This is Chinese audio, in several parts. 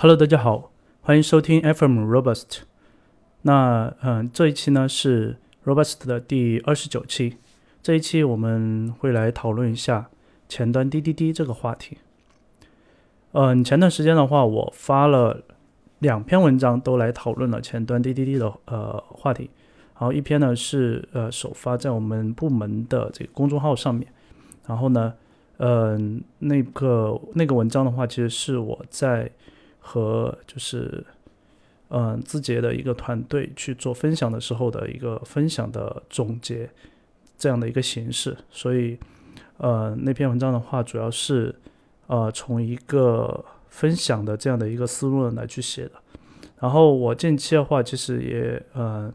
Hello，大家好，欢迎收听 FM Robust。那嗯，这一期呢是 Robust 的第二十九期。这一期我们会来讨论一下前端滴滴滴这个话题。嗯，前段时间的话，我发了两篇文章，都来讨论了前端滴滴滴的呃话题。然后一篇呢是呃首发在我们部门的这个公众号上面。然后呢，嗯，那个那个文章的话，其实是我在和就是嗯字节的一个团队去做分享的时候的一个分享的总结这样的一个形式。所以呃那篇文章的话，主要是呃从一个分享的这样的一个思路来去写的。然后我近期的话，其实也呃。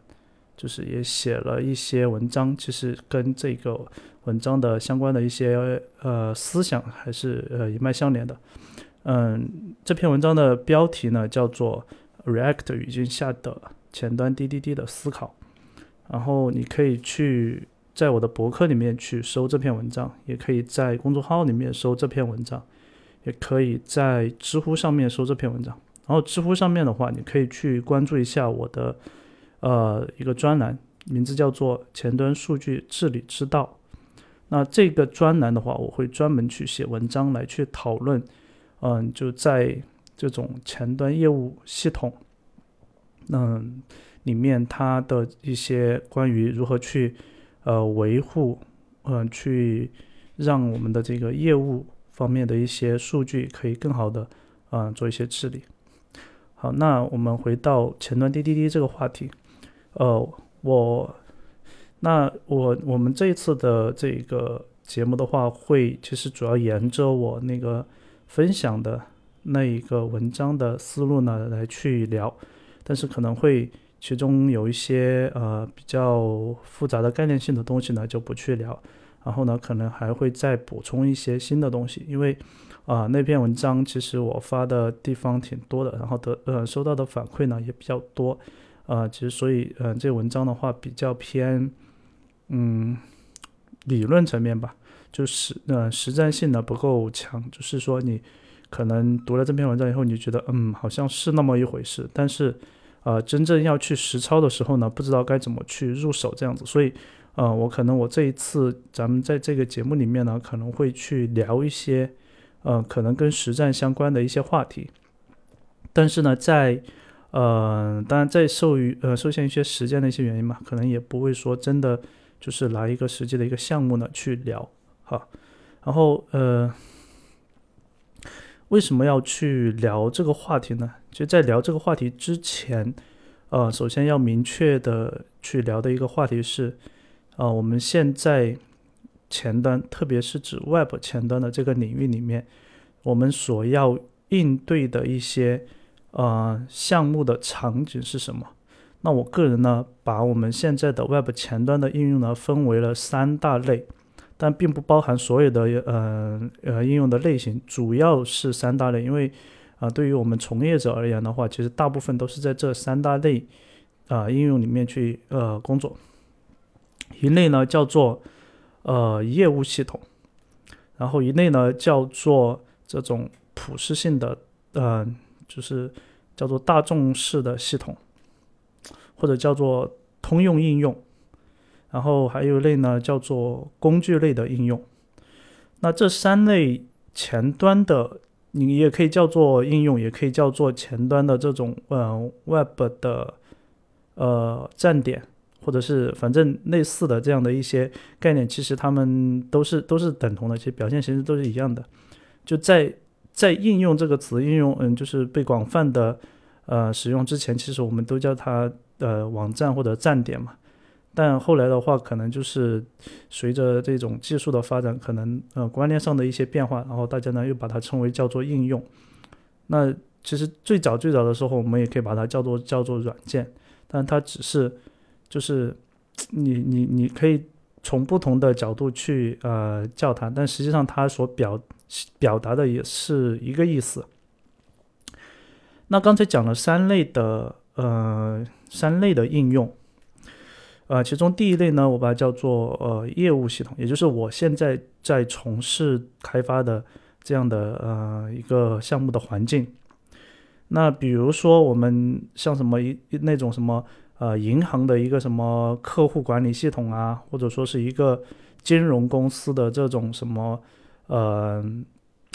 就是也写了一些文章，其实跟这个文章的相关的一些呃思想还是呃一脉相连的。嗯，这篇文章的标题呢叫做 React 语境下的前端滴滴滴的思考。然后你可以去在我的博客里面去搜这篇文章，也可以在公众号里面搜这篇文章，也可以在知乎上面搜这篇文章。然后知乎上面的话，你可以去关注一下我的。呃，一个专栏，名字叫做“前端数据治理之道”。那这个专栏的话，我会专门去写文章来去讨论，嗯，就在这种前端业务系统，嗯，里面它的一些关于如何去呃维护，嗯，去让我们的这个业务方面的一些数据可以更好的嗯做一些治理。好，那我们回到前端滴滴滴这个话题。呃，我那我我们这一次的这个节目的话，会其实主要沿着我那个分享的那一个文章的思路呢来去聊，但是可能会其中有一些呃比较复杂的概念性的东西呢就不去聊，然后呢可能还会再补充一些新的东西，因为啊那篇文章其实我发的地方挺多的，然后得呃收到的反馈呢也比较多。呃，其实所以，呃，这文章的话比较偏，嗯，理论层面吧，就是呃，实战性呢不够强。就是说，你可能读了这篇文章以后，你觉得，嗯，好像是那么一回事。但是，呃，真正要去实操的时候呢，不知道该怎么去入手这样子。所以，呃，我可能我这一次咱们在这个节目里面呢，可能会去聊一些，呃，可能跟实战相关的一些话题。但是呢，在呃，当然，在受于呃受限一些时间的一些原因嘛，可能也不会说真的就是来一个实际的一个项目呢去聊哈。然后呃，为什么要去聊这个话题呢？其实，在聊这个话题之前，呃，首先要明确的去聊的一个话题是，呃，我们现在前端，特别是指 Web 前端的这个领域里面，我们所要应对的一些。呃，项目的场景是什么？那我个人呢，把我们现在的 Web 前端的应用呢，分为了三大类，但并不包含所有的呃呃应用的类型，主要是三大类。因为啊，对于我们从业者而言的话，其实大部分都是在这三大类啊应用里面去呃工作。一类呢叫做呃业务系统，然后一类呢叫做这种普适性的呃。就是叫做大众式的系统，或者叫做通用应用，然后还有一类呢叫做工具类的应用。那这三类前端的，你也可以叫做应用，也可以叫做前端的这种呃 Web 的呃站点，或者是反正类似的这样的一些概念，其实它们都是都是等同的，其实表现形式都是一样的，就在。在应用这个词应用，嗯，就是被广泛的呃使用之前，其实我们都叫它呃网站或者站点嘛。但后来的话，可能就是随着这种技术的发展，可能呃观念上的一些变化，然后大家呢又把它称为叫做应用。那其实最早最早的时候，我们也可以把它叫做叫做软件，但它只是就是你你你可以从不同的角度去呃叫它，但实际上它所表。表达的也是一个意思。那刚才讲了三类的，呃，三类的应用，呃，其中第一类呢，我把它叫做呃业务系统，也就是我现在在从事开发的这样的呃一个项目的环境。那比如说我们像什么一那种什么呃银行的一个什么客户管理系统啊，或者说是一个金融公司的这种什么呃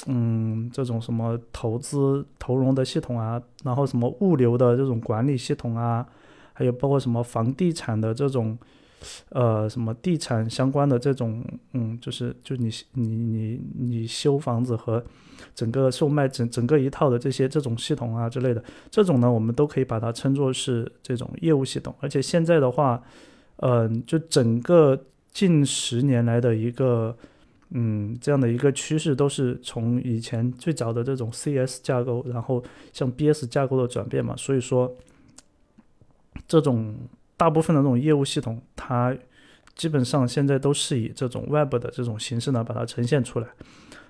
嗯这种什么投资投融的系统啊，然后什么物流的这种管理系统啊，还有包括什么房地产的这种。呃，什么地产相关的这种，嗯，就是就你你你你修房子和整个售卖整整个一套的这些这种系统啊之类的，这种呢，我们都可以把它称作是这种业务系统。而且现在的话，嗯，就整个近十年来的一个，嗯，这样的一个趋势，都是从以前最早的这种 CS 架构，然后向 BS 架构的转变嘛。所以说，这种。大部分的这种业务系统，它基本上现在都是以这种 Web 的这种形式呢，把它呈现出来。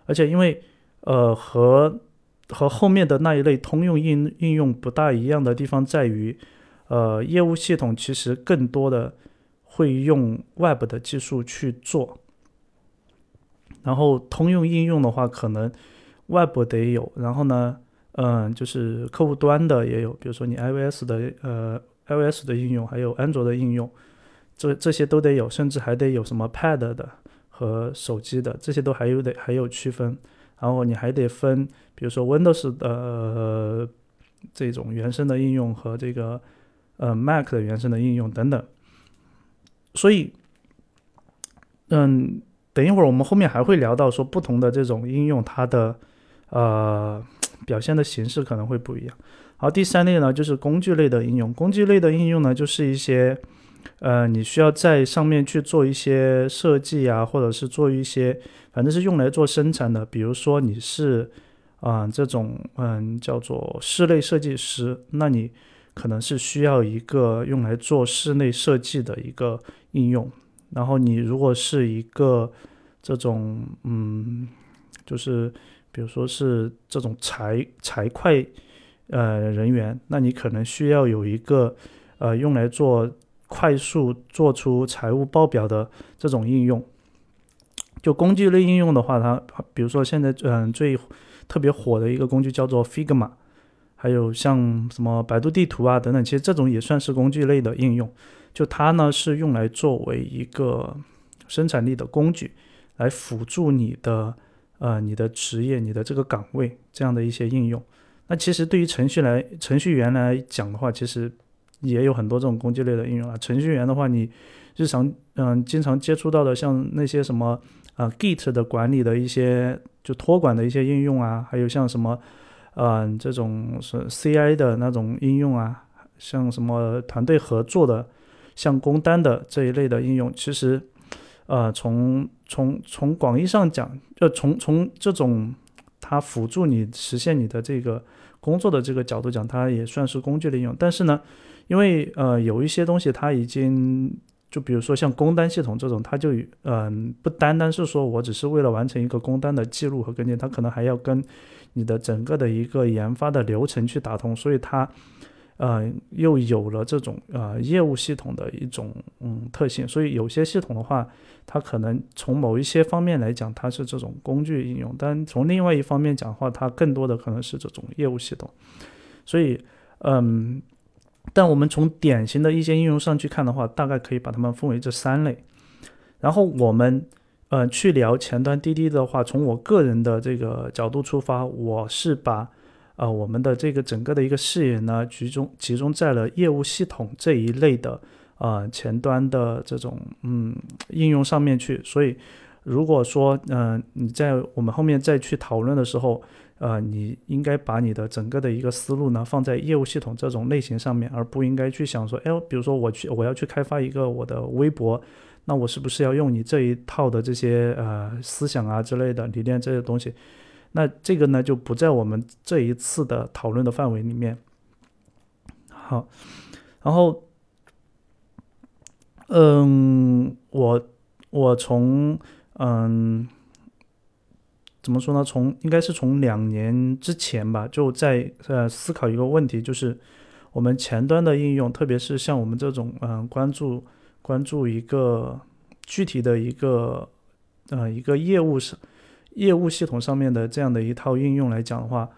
而且因为呃和和后面的那一类通用应应用不大一样的地方在于，呃业务系统其实更多的会用 Web 的技术去做，然后通用应用的话，可能 Web 得有，然后呢，嗯，就是客户端的也有，比如说你 iOS 的呃。iOS 的应用，还有安卓的应用，这这些都得有，甚至还得有什么 Pad 的和手机的，这些都还有得还有区分。然后你还得分，比如说 Windows 的这种原生的应用和这个呃 Mac 的原生的应用等等。所以，嗯，等一会儿我们后面还会聊到说不同的这种应用，它的呃表现的形式可能会不一样。好，第三类呢，就是工具类的应用。工具类的应用呢，就是一些，呃，你需要在上面去做一些设计啊，或者是做一些，反正是用来做生产的。比如说你是，啊，这种，嗯，叫做室内设计师，那你可能是需要一个用来做室内设计的一个应用。然后你如果是一个这种，嗯，就是比如说是这种财财会。呃，人员，那你可能需要有一个，呃，用来做快速做出财务报表的这种应用。就工具类应用的话，它比如说现在嗯最特别火的一个工具叫做 Figma，还有像什么百度地图啊等等，其实这种也算是工具类的应用。就它呢是用来作为一个生产力的工具，来辅助你的呃你的职业、你的这个岗位这样的一些应用。那其实对于程序来程序员来讲的话，其实也有很多这种工具类的应用啊。程序员的话，你日常嗯经常接触到的，像那些什么啊 Git 的管理的一些就托管的一些应用啊，还有像什么嗯这种是 CI 的那种应用啊，像什么团队合作的，像工单的这一类的应用，其实呃从从从广义上讲，就从从这种它辅助你实现你的这个。工作的这个角度讲，它也算是工具的应用。但是呢，因为呃有一些东西它已经就比如说像工单系统这种，它就嗯不单单是说我只是为了完成一个工单的记录和跟进，它可能还要跟你的整个的一个研发的流程去打通，所以它。呃，又有了这种呃业务系统的一种嗯特性，所以有些系统的话，它可能从某一些方面来讲，它是这种工具应用；但从另外一方面讲的话，它更多的可能是这种业务系统。所以，嗯，但我们从典型的一些应用上去看的话，大概可以把它们分为这三类。然后我们呃去聊前端滴滴的话，从我个人的这个角度出发，我是把。啊，我们的这个整个的一个视野呢，集中集中在了业务系统这一类的啊前端的这种嗯应用上面去。所以，如果说嗯你在我们后面再去讨论的时候，呃，你应该把你的整个的一个思路呢放在业务系统这种类型上面，而不应该去想说，哎，比如说我去我要去开发一个我的微博，那我是不是要用你这一套的这些呃思想啊之类的理念这些东西？那这个呢，就不在我们这一次的讨论的范围里面。好，然后，嗯，我我从嗯，怎么说呢？从应该是从两年之前吧，就在呃思考一个问题，就是我们前端的应用，特别是像我们这种嗯关注关注一个具体的一个呃一个业务是。业务系统上面的这样的一套应用来讲的话，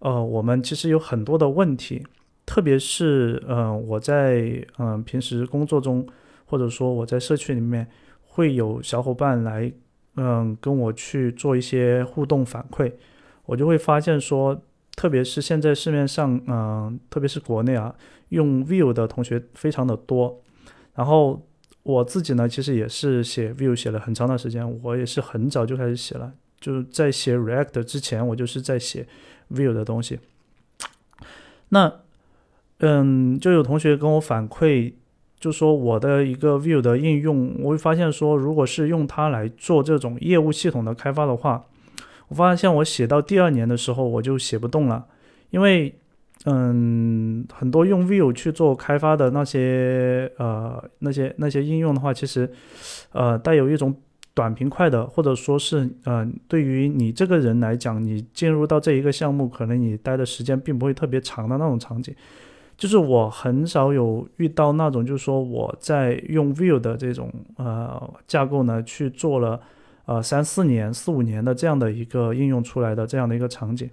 呃，我们其实有很多的问题，特别是呃，我在嗯平时工作中，或者说我在社区里面，会有小伙伴来嗯跟我去做一些互动反馈，我就会发现说，特别是现在市面上嗯，特别是国内啊，用 Vue 的同学非常的多，然后我自己呢，其实也是写 Vue 写了很长的时间，我也是很早就开始写了，就是在写 React 之前，我就是在写。view 的东西，那，嗯，就有同学跟我反馈，就说我的一个 view 的应用，我会发现说，如果是用它来做这种业务系统的开发的话，我发现我写到第二年的时候，我就写不动了，因为，嗯，很多用 view 去做开发的那些，呃，那些那些应用的话，其实，呃，带有一种。短平快的，或者说是，嗯，对于你这个人来讲，你进入到这一个项目，可能你待的时间并不会特别长的那种场景，就是我很少有遇到那种，就是说我在用 Vue 的这种呃架构呢去做了呃三四年、四五年的这样的一个应用出来的这样的一个场景，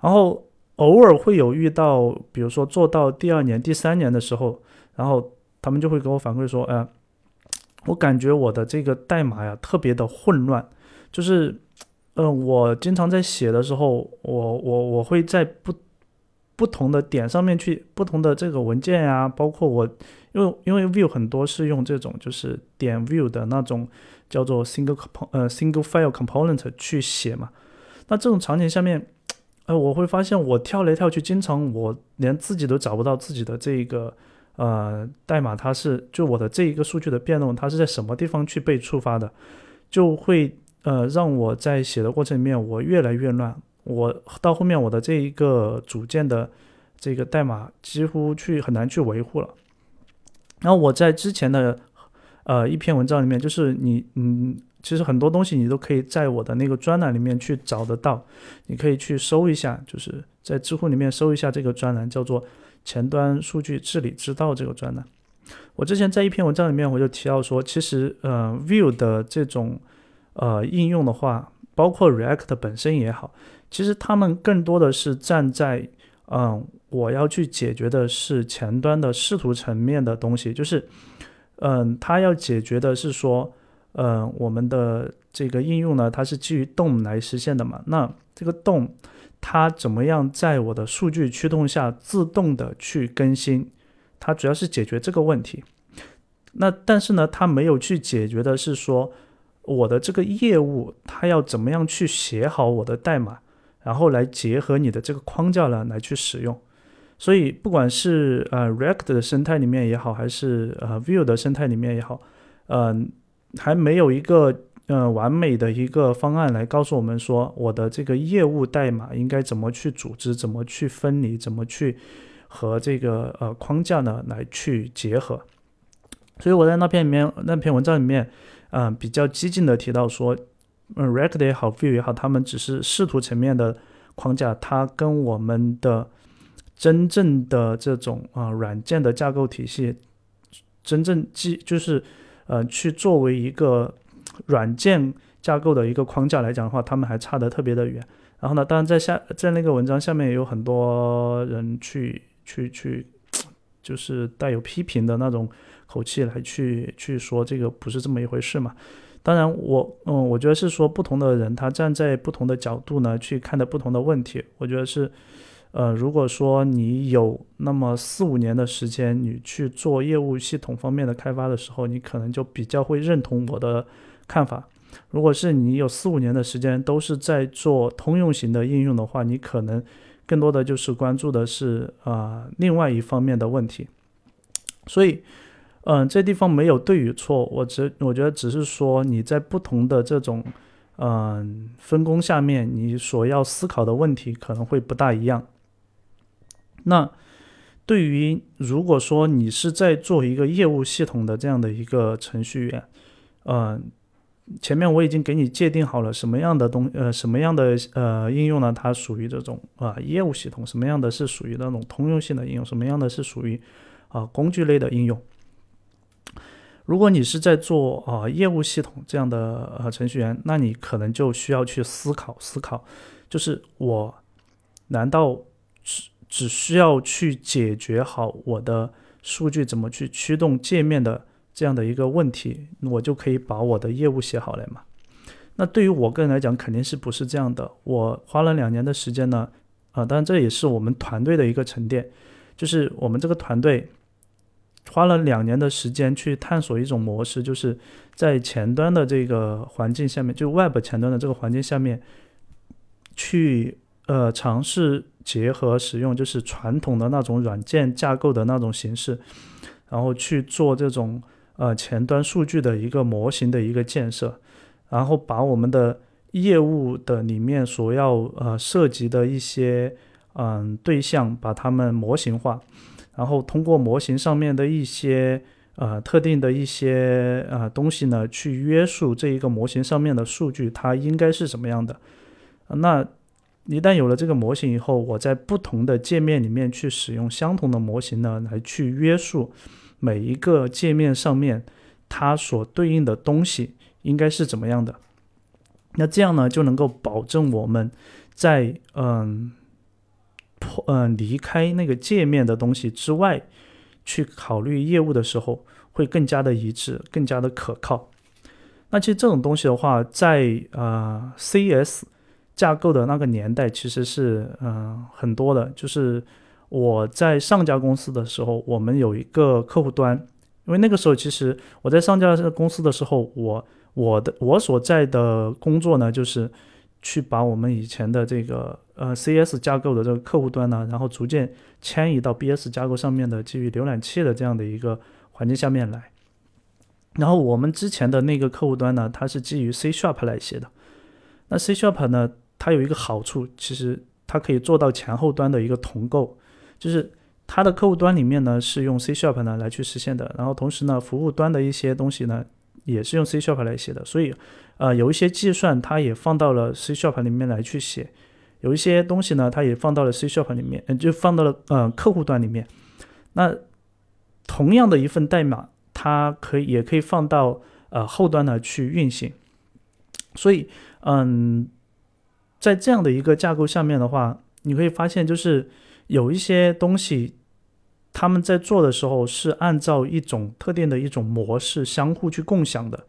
然后偶尔会有遇到，比如说做到第二年、第三年的时候，然后他们就会给我反馈说，呃。我感觉我的这个代码呀特别的混乱，就是，嗯，我经常在写的时候，我我我会在不不同的点上面去不同的这个文件呀，包括我，因为因为 Vue 很多是用这种就是点 Vue 的那种叫做 single com 呃 single file component 去写嘛，那这种场景下面，呃，我会发现我跳来跳去，经常我连自己都找不到自己的这个。呃，代码它是就我的这一个数据的变动，它是在什么地方去被触发的，就会呃让我在写的过程里面我越来越乱，我到后面我的这一个组件的这个代码几乎去很难去维护了。然后我在之前的呃一篇文章里面，就是你嗯，其实很多东西你都可以在我的那个专栏里面去找得到，你可以去搜一下，就是在知乎里面搜一下这个专栏叫做。前端数据治理之道这个专栏，我之前在一篇文章里面我就提到说，其实呃，Vue 的这种呃应用的话，包括 React 本身也好，其实他们更多的是站在嗯，我要去解决的是前端的视图层面的东西，就是嗯，它要解决的是说，嗯，我们的这个应用呢，它是基于动来实现的嘛，那这个动。它怎么样在我的数据驱动下自动的去更新？它主要是解决这个问题。那但是呢，它没有去解决的是说我的这个业务它要怎么样去写好我的代码，然后来结合你的这个框架呢来去使用。所以不管是呃 React 的生态里面也好，还是呃 Vue 的生态里面也好，嗯，还没有一个。嗯，完美的一个方案来告诉我们说，我的这个业务代码应该怎么去组织，怎么去分离，怎么去和这个呃框架呢来去结合。所以我在那篇里面那篇文章里面，嗯，比较激进的提到说，嗯，React 也好，Vue 也好，他们只是视图层面的框架，它跟我们的真正的这种啊软件的架构体系，真正基就是呃去作为一个。软件架构的一个框架来讲的话，他们还差得特别的远。然后呢，当然在下在那个文章下面也有很多人去去去，就是带有批评的那种口气来去去说这个不是这么一回事嘛。当然，我嗯，我觉得是说不同的人他站在不同的角度呢去看的不同的问题。我觉得是，呃，如果说你有那么四五年的时间，你去做业务系统方面的开发的时候，你可能就比较会认同我的。看法，如果是你有四五年的时间都是在做通用型的应用的话，你可能更多的就是关注的是啊另外一方面的问题。所以，嗯，这地方没有对与错，我只我觉得只是说你在不同的这种嗯分工下面，你所要思考的问题可能会不大一样。那对于如果说你是在做一个业务系统的这样的一个程序员，嗯。前面我已经给你界定好了什么样的东呃什么样的呃应用呢？它属于这种啊业务系统，什么样的是属于那种通用性的应用，什么样的是属于啊工具类的应用。如果你是在做啊业务系统这样的呃程序员，那你可能就需要去思考思考，就是我难道只只需要去解决好我的数据怎么去驱动界面的这样的一个问题，我就可以把我的业务写好了吗？那对于我个人来讲，肯定是不是这样的。我花了两年的时间呢，啊，当然这也是我们团队的一个沉淀，就是我们这个团队花了两年的时间去探索一种模式，就是在前端的这个环境下面，就 Web 前端的这个环境下面，去呃尝试结合使用就是传统的那种软件架构的那种形式，然后去做这种呃前端数据的一个模型的一个建设。然后把我们的业务的里面所要呃涉及的一些嗯对象，把它们模型化，然后通过模型上面的一些呃特定的一些呃东西呢，去约束这一个模型上面的数据它应该是什么样的。那一旦有了这个模型以后，我在不同的界面里面去使用相同的模型呢，来去约束每一个界面上面它所对应的东西。应该是怎么样的？那这样呢，就能够保证我们在嗯破嗯离开那个界面的东西之外，去考虑业务的时候会更加的一致，更加的可靠。那其实这种东西的话，在呃 CS 架构的那个年代，其实是嗯很多的。就是我在上家公司的时候，我们有一个客户端，因为那个时候其实我在上家公司的时候，我我的我所在的工作呢，就是去把我们以前的这个呃 CS 架构的这个客户端呢，然后逐渐迁移到 BS 架构上面的基于浏览器的这样的一个环境下面来。然后我们之前的那个客户端呢，它是基于 C Sharp 来写的。那 C Sharp 呢，它有一个好处，其实它可以做到前后端的一个同构，就是它的客户端里面呢是用 C Sharp 呢来去实现的，然后同时呢，服务端的一些东西呢。也是用 C Sharp 来写的，所以，呃，有一些计算它也放到了 C Sharp 里面来去写，有一些东西呢，它也放到了 C Sharp 里面，嗯就放到了呃客户端里面。那同样的一份代码，它可以也可以放到呃后端呢去运行。所以，嗯，在这样的一个架构下面的话，你可以发现就是有一些东西。他们在做的时候是按照一种特定的一种模式相互去共享的，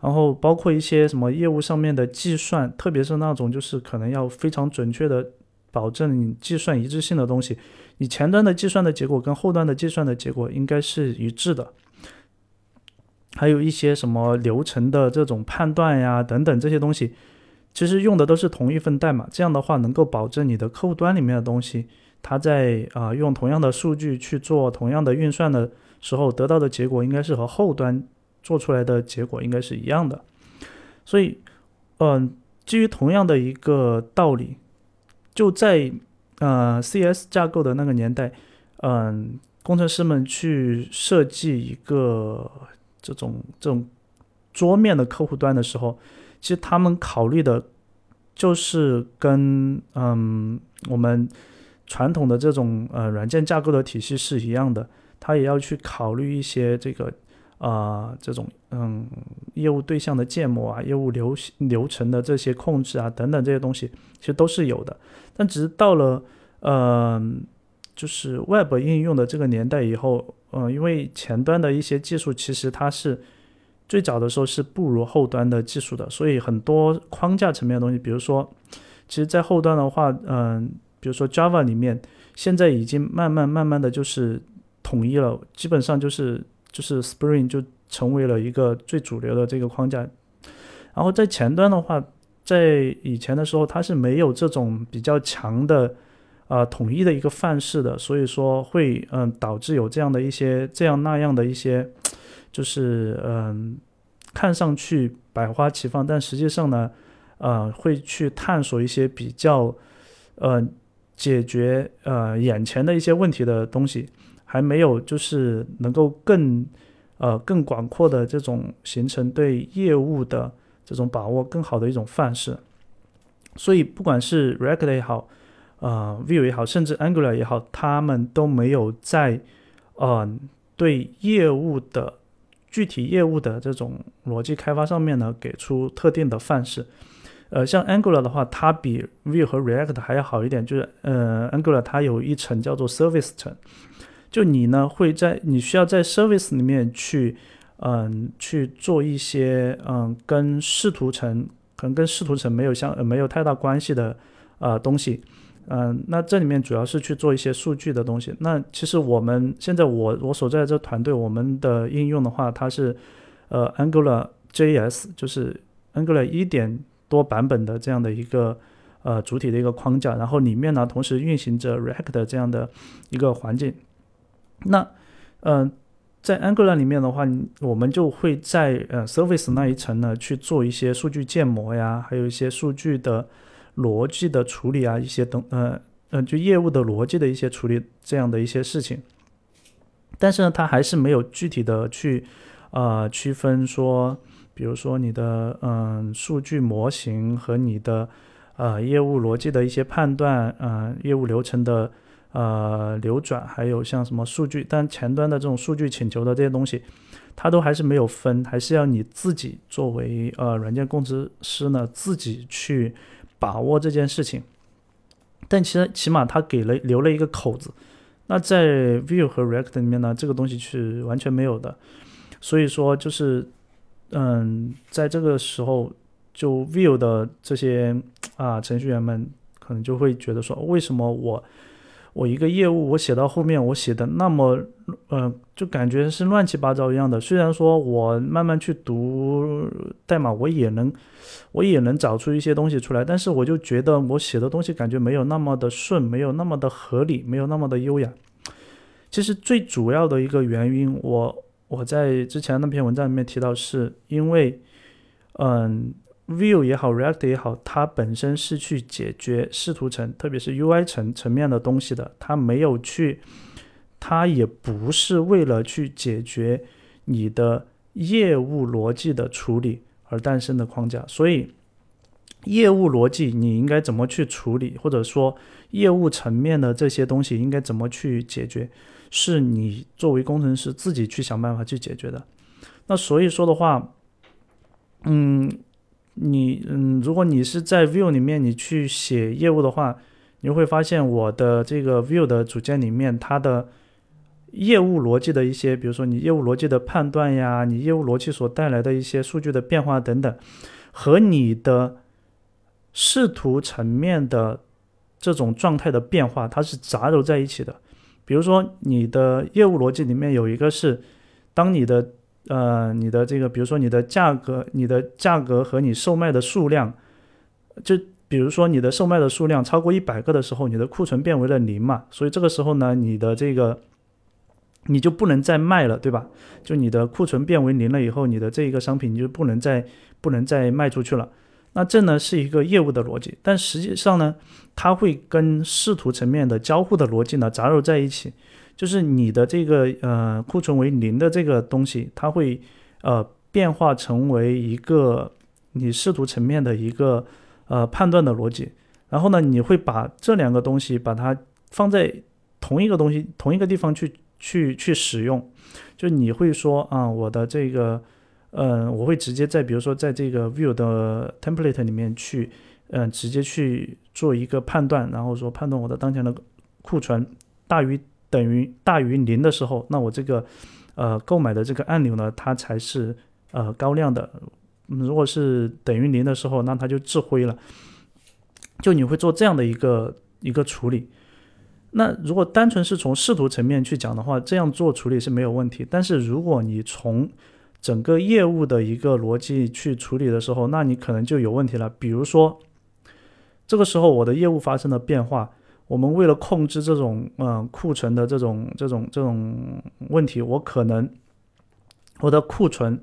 然后包括一些什么业务上面的计算，特别是那种就是可能要非常准确的保证你计算一致性的东西，你前端的计算的结果跟后端的计算的结果应该是一致的，还有一些什么流程的这种判断呀等等这些东西，其实用的都是同一份代码，这样的话能够保证你的客户端里面的东西。它在啊用同样的数据去做同样的运算的时候，得到的结果应该是和后端做出来的结果应该是一样的。所以，嗯，基于同样的一个道理，就在呃 CS 架构的那个年代，嗯，工程师们去设计一个这种这种桌面的客户端的时候，其实他们考虑的就是跟嗯我们。传统的这种呃软件架构的体系是一样的，他也要去考虑一些这个啊这种嗯业务对象的建模啊、业务流流程的这些控制啊等等这些东西，其实都是有的。但只是到了呃就是 Web 应用的这个年代以后，嗯，因为前端的一些技术其实它是最早的时候是不如后端的技术的，所以很多框架层面的东西，比如说，其实在后端的话，嗯。比如说 Java 里面，现在已经慢慢慢慢的就是统一了，基本上就是就是 Spring 就成为了一个最主流的这个框架。然后在前端的话，在以前的时候它是没有这种比较强的啊统一的一个范式的，所以说会嗯导致有这样的一些这样那样的一些，就是嗯看上去百花齐放，但实际上呢，呃会去探索一些比较呃。解决呃眼前的一些问题的东西，还没有就是能够更呃更广阔的这种形成对业务的这种把握更好的一种范式。所以不管是 React 也好，呃 View 也好，甚至 Angular 也好，他们都没有在呃对业务的具体业务的这种逻辑开发上面呢给出特定的范式。呃，像 Angular 的话，它比 View 和 React 还要好一点，就是呃，Angular 它有一层叫做 Service 层，就你呢会在你需要在 Service 里面去，嗯，去做一些嗯跟视图层可能跟视图层没有相没有太大关系的呃东西，嗯，那这里面主要是去做一些数据的东西。那其实我们现在我我所在的这团队，我们的应用的话，它是呃 Angular JS，就是 Angular 一点。多版本的这样的一个呃主体的一个框架，然后里面呢同时运行着 React 这样的一个环境。那嗯，在 Angular 里面的话，我们就会在呃 Service 那一层呢去做一些数据建模呀，还有一些数据的逻辑的处理啊，一些等呃嗯就业务的逻辑的一些处理这样的一些事情。但是呢，它还是没有具体的去呃区分说。比如说你的嗯数据模型和你的呃业务逻辑的一些判断，呃业务流程的呃流转，还有像什么数据，但前端的这种数据请求的这些东西，它都还是没有分，还是要你自己作为呃软件工程师呢自己去把握这件事情。但其实起码它给了留了一个口子，那在 Vue 和 React 里面呢，这个东西是完全没有的，所以说就是。嗯，在这个时候，就 Vue 的这些啊程序员们可能就会觉得说，为什么我我一个业务我写到后面我写的那么，嗯，就感觉是乱七八糟一样的。虽然说我慢慢去读代码，我也能我也能找出一些东西出来，但是我就觉得我写的东西感觉没有那么的顺，没有那么的合理，没有那么的优雅。其实最主要的一个原因，我。我在之前那篇文章里面提到，是因为，嗯，Vue 也好，React 也好，它本身是去解决视图层，特别是 UI 层层面的东西的，它没有去，它也不是为了去解决你的业务逻辑的处理而诞生的框架。所以，业务逻辑你应该怎么去处理，或者说业务层面的这些东西应该怎么去解决？是你作为工程师自己去想办法去解决的，那所以说的话，嗯，你嗯，如果你是在 Vue 里面你去写业务的话，你会发现我的这个 Vue 的组件里面，它的业务逻辑的一些，比如说你业务逻辑的判断呀，你业务逻辑所带来的一些数据的变化等等，和你的视图层面的这种状态的变化，它是杂糅在一起的。比如说，你的业务逻辑里面有一个是，当你的呃你的这个，比如说你的价格，你的价格和你售卖的数量，就比如说你的售卖的数量超过一百个的时候，你的库存变为了零嘛，所以这个时候呢，你的这个你就不能再卖了，对吧？就你的库存变为零了以后，你的这一个商品你就不能再不能再卖出去了。那这呢是一个业务的逻辑，但实际上呢，它会跟视图层面的交互的逻辑呢杂糅在一起。就是你的这个呃库存为零的这个东西，它会呃变化成为一个你视图层面的一个呃判断的逻辑。然后呢，你会把这两个东西把它放在同一个东西同一个地方去去去使用。就你会说啊，我的这个。嗯，我会直接在比如说在这个 view 的 template 里面去，嗯，直接去做一个判断，然后说判断我的当前的库存大于等于大于零的时候，那我这个呃购买的这个按钮呢，它才是呃高亮的。如果是等于零的时候，那它就滞灰了。就你会做这样的一个一个处理。那如果单纯是从视图层面去讲的话，这样做处理是没有问题。但是如果你从整个业务的一个逻辑去处理的时候，那你可能就有问题了。比如说，这个时候我的业务发生了变化，我们为了控制这种嗯库存的这种这种这种问题，我可能我的库存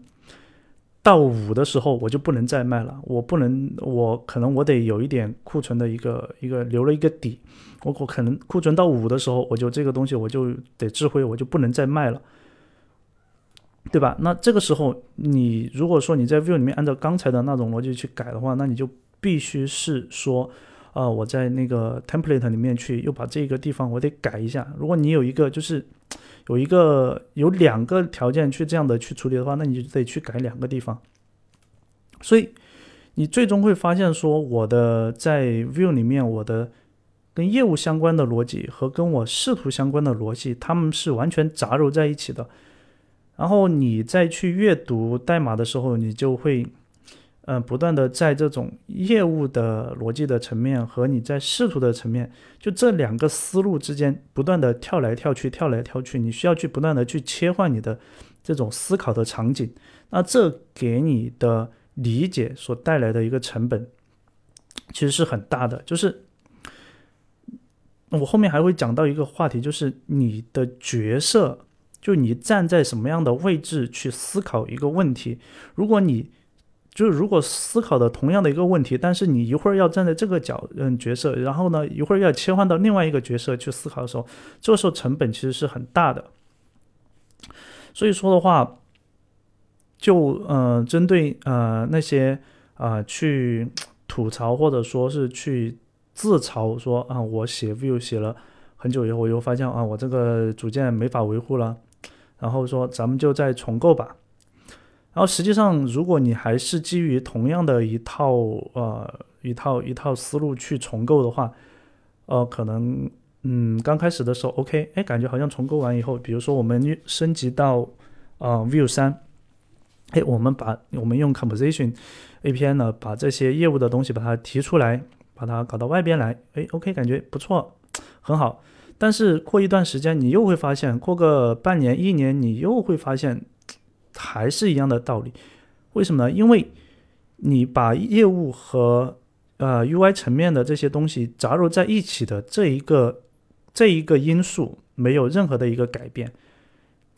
到五的时候我就不能再卖了，我不能，我可能我得有一点库存的一个一个留了一个底，我我可能库存到五的时候，我就这个东西我就得智慧，我就不能再卖了。对吧？那这个时候，你如果说你在 view 里面按照刚才的那种逻辑去改的话，那你就必须是说，呃，我在那个 template 里面去又把这个地方我得改一下。如果你有一个就是有一个有两个条件去这样的去处理的话，那你就得去改两个地方。所以你最终会发现说，我的在 View 里面，我的跟业务相关的逻辑和跟我视图相关的逻辑，他们是完全杂糅在一起的。然后你再去阅读代码的时候，你就会。嗯，不断的在这种业务的逻辑的层面和你在视图的层面，就这两个思路之间不断的跳来跳去，跳来跳去，你需要去不断的去切换你的这种思考的场景。那这给你的理解所带来的一个成本，其实是很大的。就是我后面还会讲到一个话题，就是你的角色，就你站在什么样的位置去思考一个问题，如果你。就是如果思考的同样的一个问题，但是你一会儿要站在这个角嗯角色，然后呢一会儿要切换到另外一个角色去思考的时候，这个时候成本其实是很大的。所以说的话，就呃针对呃那些啊去吐槽或者说是去自嘲说啊我写 view 写了很久以后，我又发现啊我这个组件没法维护了，然后说咱们就再重构吧。然后实际上，如果你还是基于同样的一套呃一套一套思路去重构的话，呃，可能嗯刚开始的时候 OK，哎，感觉好像重构完以后，比如说我们升级到呃 View 三，哎，我们把我们用 Composition API 呢，把这些业务的东西把它提出来，把它搞到外边来，哎，OK，感觉不错，很好。但是过一段时间，你又会发现，过个半年一年，你又会发现。还是一样的道理，为什么呢？因为你把业务和呃 UI 层面的这些东西杂糅在一起的这一个这一个因素没有任何的一个改变，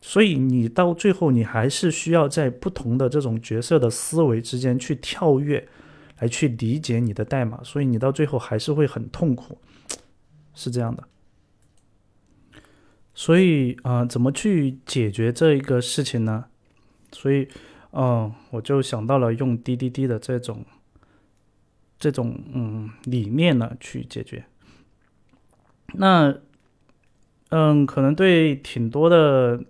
所以你到最后你还是需要在不同的这种角色的思维之间去跳跃，来去理解你的代码，所以你到最后还是会很痛苦，是这样的。所以啊，怎么去解决这一个事情呢？所以，嗯，我就想到了用滴滴滴的这种这种嗯理念呢去解决。那，嗯，可能对挺多的，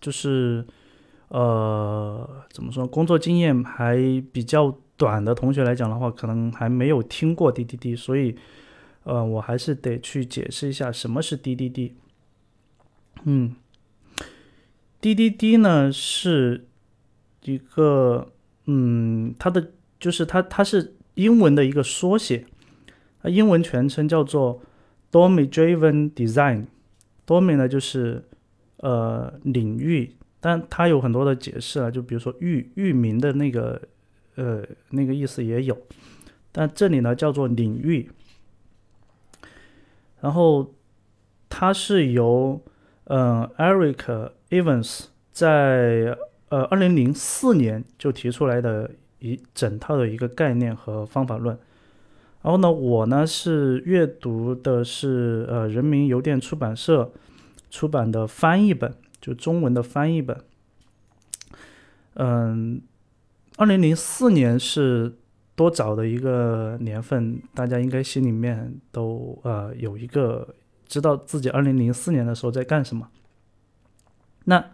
就是呃，怎么说，工作经验还比较短的同学来讲的话，可能还没有听过滴滴滴，所以，呃，我还是得去解释一下什么是滴滴滴。嗯，滴滴滴呢是。一个，嗯，它的就是它，它是英文的一个缩写，它英文全称叫做 Domain Driven Design。Domain 呢就是呃领域，但它有很多的解释啊，就比如说域域名的那个呃那个意思也有，但这里呢叫做领域。然后它是由嗯 Eric Evans 在呃，二零零四年就提出来的一整套的一个概念和方法论。然后呢，我呢是阅读的是呃人民邮电出版社出版的翻译本，就中文的翻译本。嗯，二零零四年是多早的一个年份？大家应该心里面都呃有一个知道自己二零零四年的时候在干什么。那。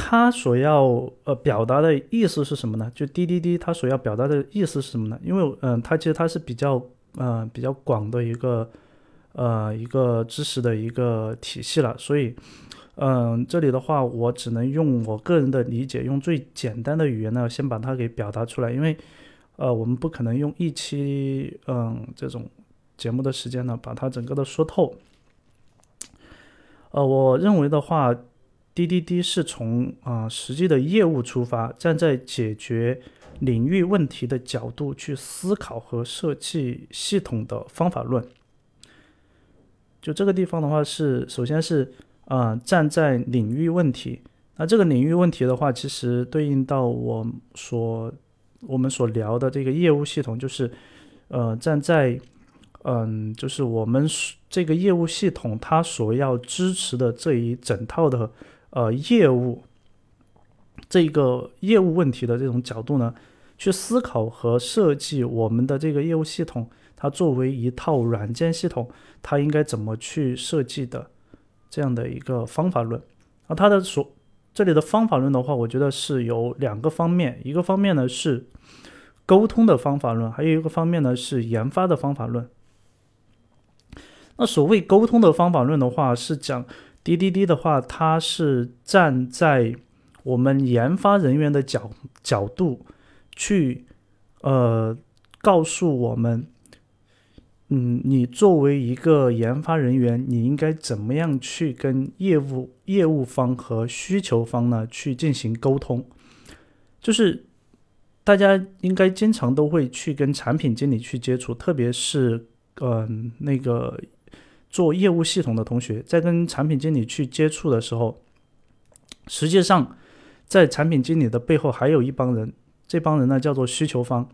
他所要呃表达的意思是什么呢？就滴滴滴，他所要表达的意思是什么呢？因为嗯，它其实它是比较呃比较广的一个呃一个知识的一个体系了，所以嗯，这里的话我只能用我个人的理解，用最简单的语言呢，先把它给表达出来，因为呃我们不可能用一期嗯这种节目的时间呢把它整个的说透。呃，我认为的话。滴滴滴是从啊实际的业务出发，站在解决领域问题的角度去思考和设计系统的方法论。就这个地方的话，是首先是啊站在领域问题。那这个领域问题的话，其实对应到我所我们所聊的这个业务系统，就是呃站在嗯就是我们这个业务系统它所要支持的这一整套的。呃，业务这个业务问题的这种角度呢，去思考和设计我们的这个业务系统，它作为一套软件系统，它应该怎么去设计的这样的一个方法论。啊，它的所这里的方法论的话，我觉得是有两个方面，一个方面呢是沟通的方法论，还有一个方面呢是研发的方法论。那所谓沟通的方法论的话，是讲滴滴滴的话，它是站在我们研发人员的角角度去，呃，告诉我们。嗯，你作为一个研发人员，你应该怎么样去跟业务业务方和需求方呢去进行沟通？就是大家应该经常都会去跟产品经理去接触，特别是嗯那个做业务系统的同学，在跟产品经理去接触的时候，实际上在产品经理的背后还有一帮人，这帮人呢叫做需求方。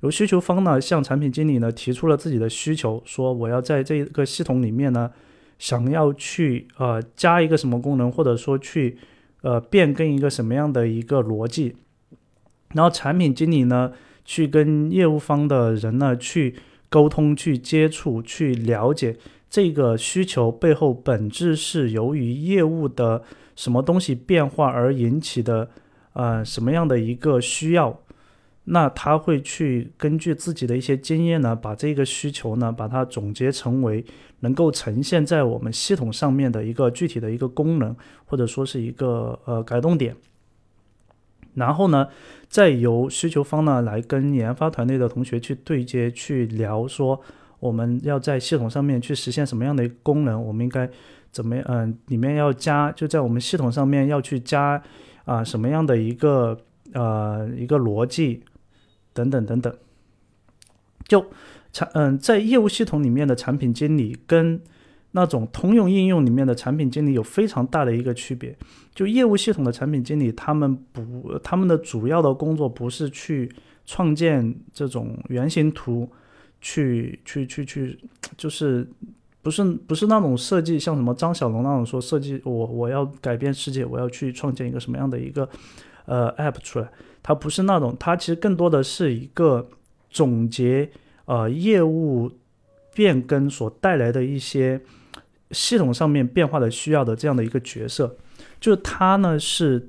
由需求方呢向产品经理呢提出了自己的需求，说我要在这个系统里面呢，想要去呃加一个什么功能，或者说去呃变更一个什么样的一个逻辑，然后产品经理呢去跟业务方的人呢去沟通、去接触、去了解这个需求背后本质是由于业务的什么东西变化而引起的呃什么样的一个需要。那他会去根据自己的一些经验呢，把这个需求呢，把它总结成为能够呈现在我们系统上面的一个具体的一个功能，或者说是一个呃改动点。然后呢，再由需求方呢来跟研发团队的同学去对接，去聊说我们要在系统上面去实现什么样的一个功能，我们应该怎么样嗯里面要加就在我们系统上面要去加啊什么样的一个呃一个逻辑。等等等等，就产嗯，在业务系统里面的产品经理跟那种通用应用里面的产品经理有非常大的一个区别。就业务系统的产品经理，他们不，他们的主要的工作不是去创建这种原型图，去去去去，就是不是不是那种设计，像什么张小龙那种说设计，我我要改变世界，我要去创建一个什么样的一个呃 app 出来。它不是那种，它其实更多的是一个总结，呃，业务变更所带来的一些系统上面变化的需要的这样的一个角色。就是它呢是，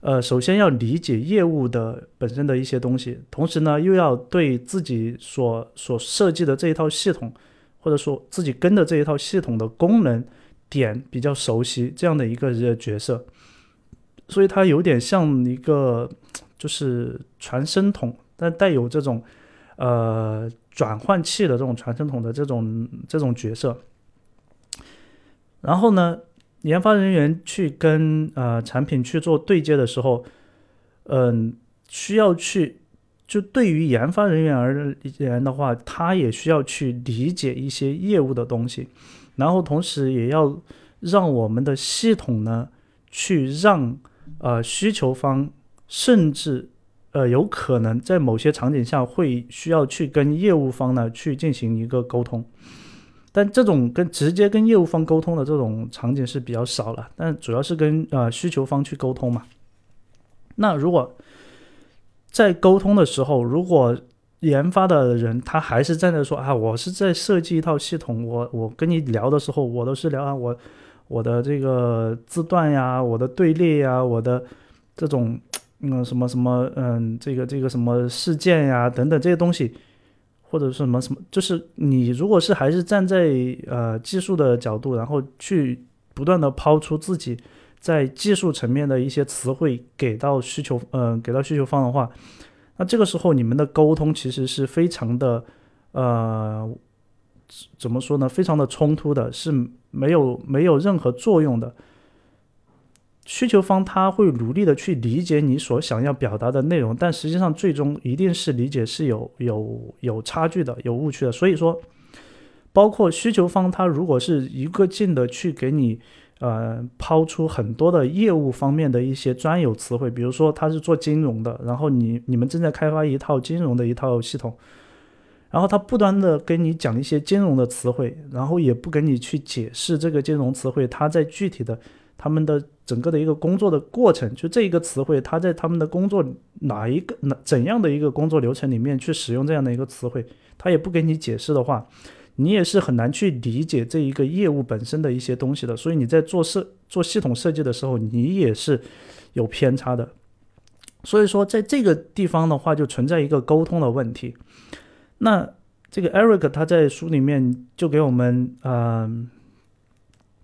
呃，首先要理解业务的本身的一些东西，同时呢又要对自己所所设计的这一套系统，或者说自己跟的这一套系统的功能点比较熟悉，这样的一个角色。所以它有点像一个。就是传声筒，但带有这种，呃，转换器的这种传声筒的这种这种角色。然后呢，研发人员去跟呃产品去做对接的时候，嗯，需要去就对于研发人员而言的话，他也需要去理解一些业务的东西，然后同时也要让我们的系统呢去让呃需求方。甚至，呃，有可能在某些场景下会需要去跟业务方呢去进行一个沟通，但这种跟直接跟业务方沟通的这种场景是比较少了，但主要是跟呃需求方去沟通嘛。那如果在沟通的时候，如果研发的人他还是站在说啊，我是在设计一套系统，我我跟你聊的时候，我都是聊啊我我的这个字段呀，我的队列呀，我的这种。嗯，什么什么，嗯，这个这个什么事件呀，等等这些东西，或者什么什么，就是你如果是还是站在呃技术的角度，然后去不断的抛出自己在技术层面的一些词汇给到需求，嗯，给到需求方的话，那这个时候你们的沟通其实是非常的，呃，怎么说呢？非常的冲突的，是没有没有任何作用的。需求方他会努力的去理解你所想要表达的内容，但实际上最终一定是理解是有有有差距的，有误区的。所以说，包括需求方他如果是一个劲的去给你呃抛出很多的业务方面的一些专有词汇，比如说他是做金融的，然后你你们正在开发一套金融的一套系统，然后他不断的跟你讲一些金融的词汇，然后也不跟你去解释这个金融词汇它在具体的他们的。整个的一个工作的过程，就这一个词汇，他在他们的工作哪一个哪怎样的一个工作流程里面去使用这样的一个词汇，他也不给你解释的话，你也是很难去理解这一个业务本身的一些东西的。所以你在做设做系统设计的时候，你也是有偏差的。所以说，在这个地方的话，就存在一个沟通的问题。那这个 Eric 他在书里面就给我们嗯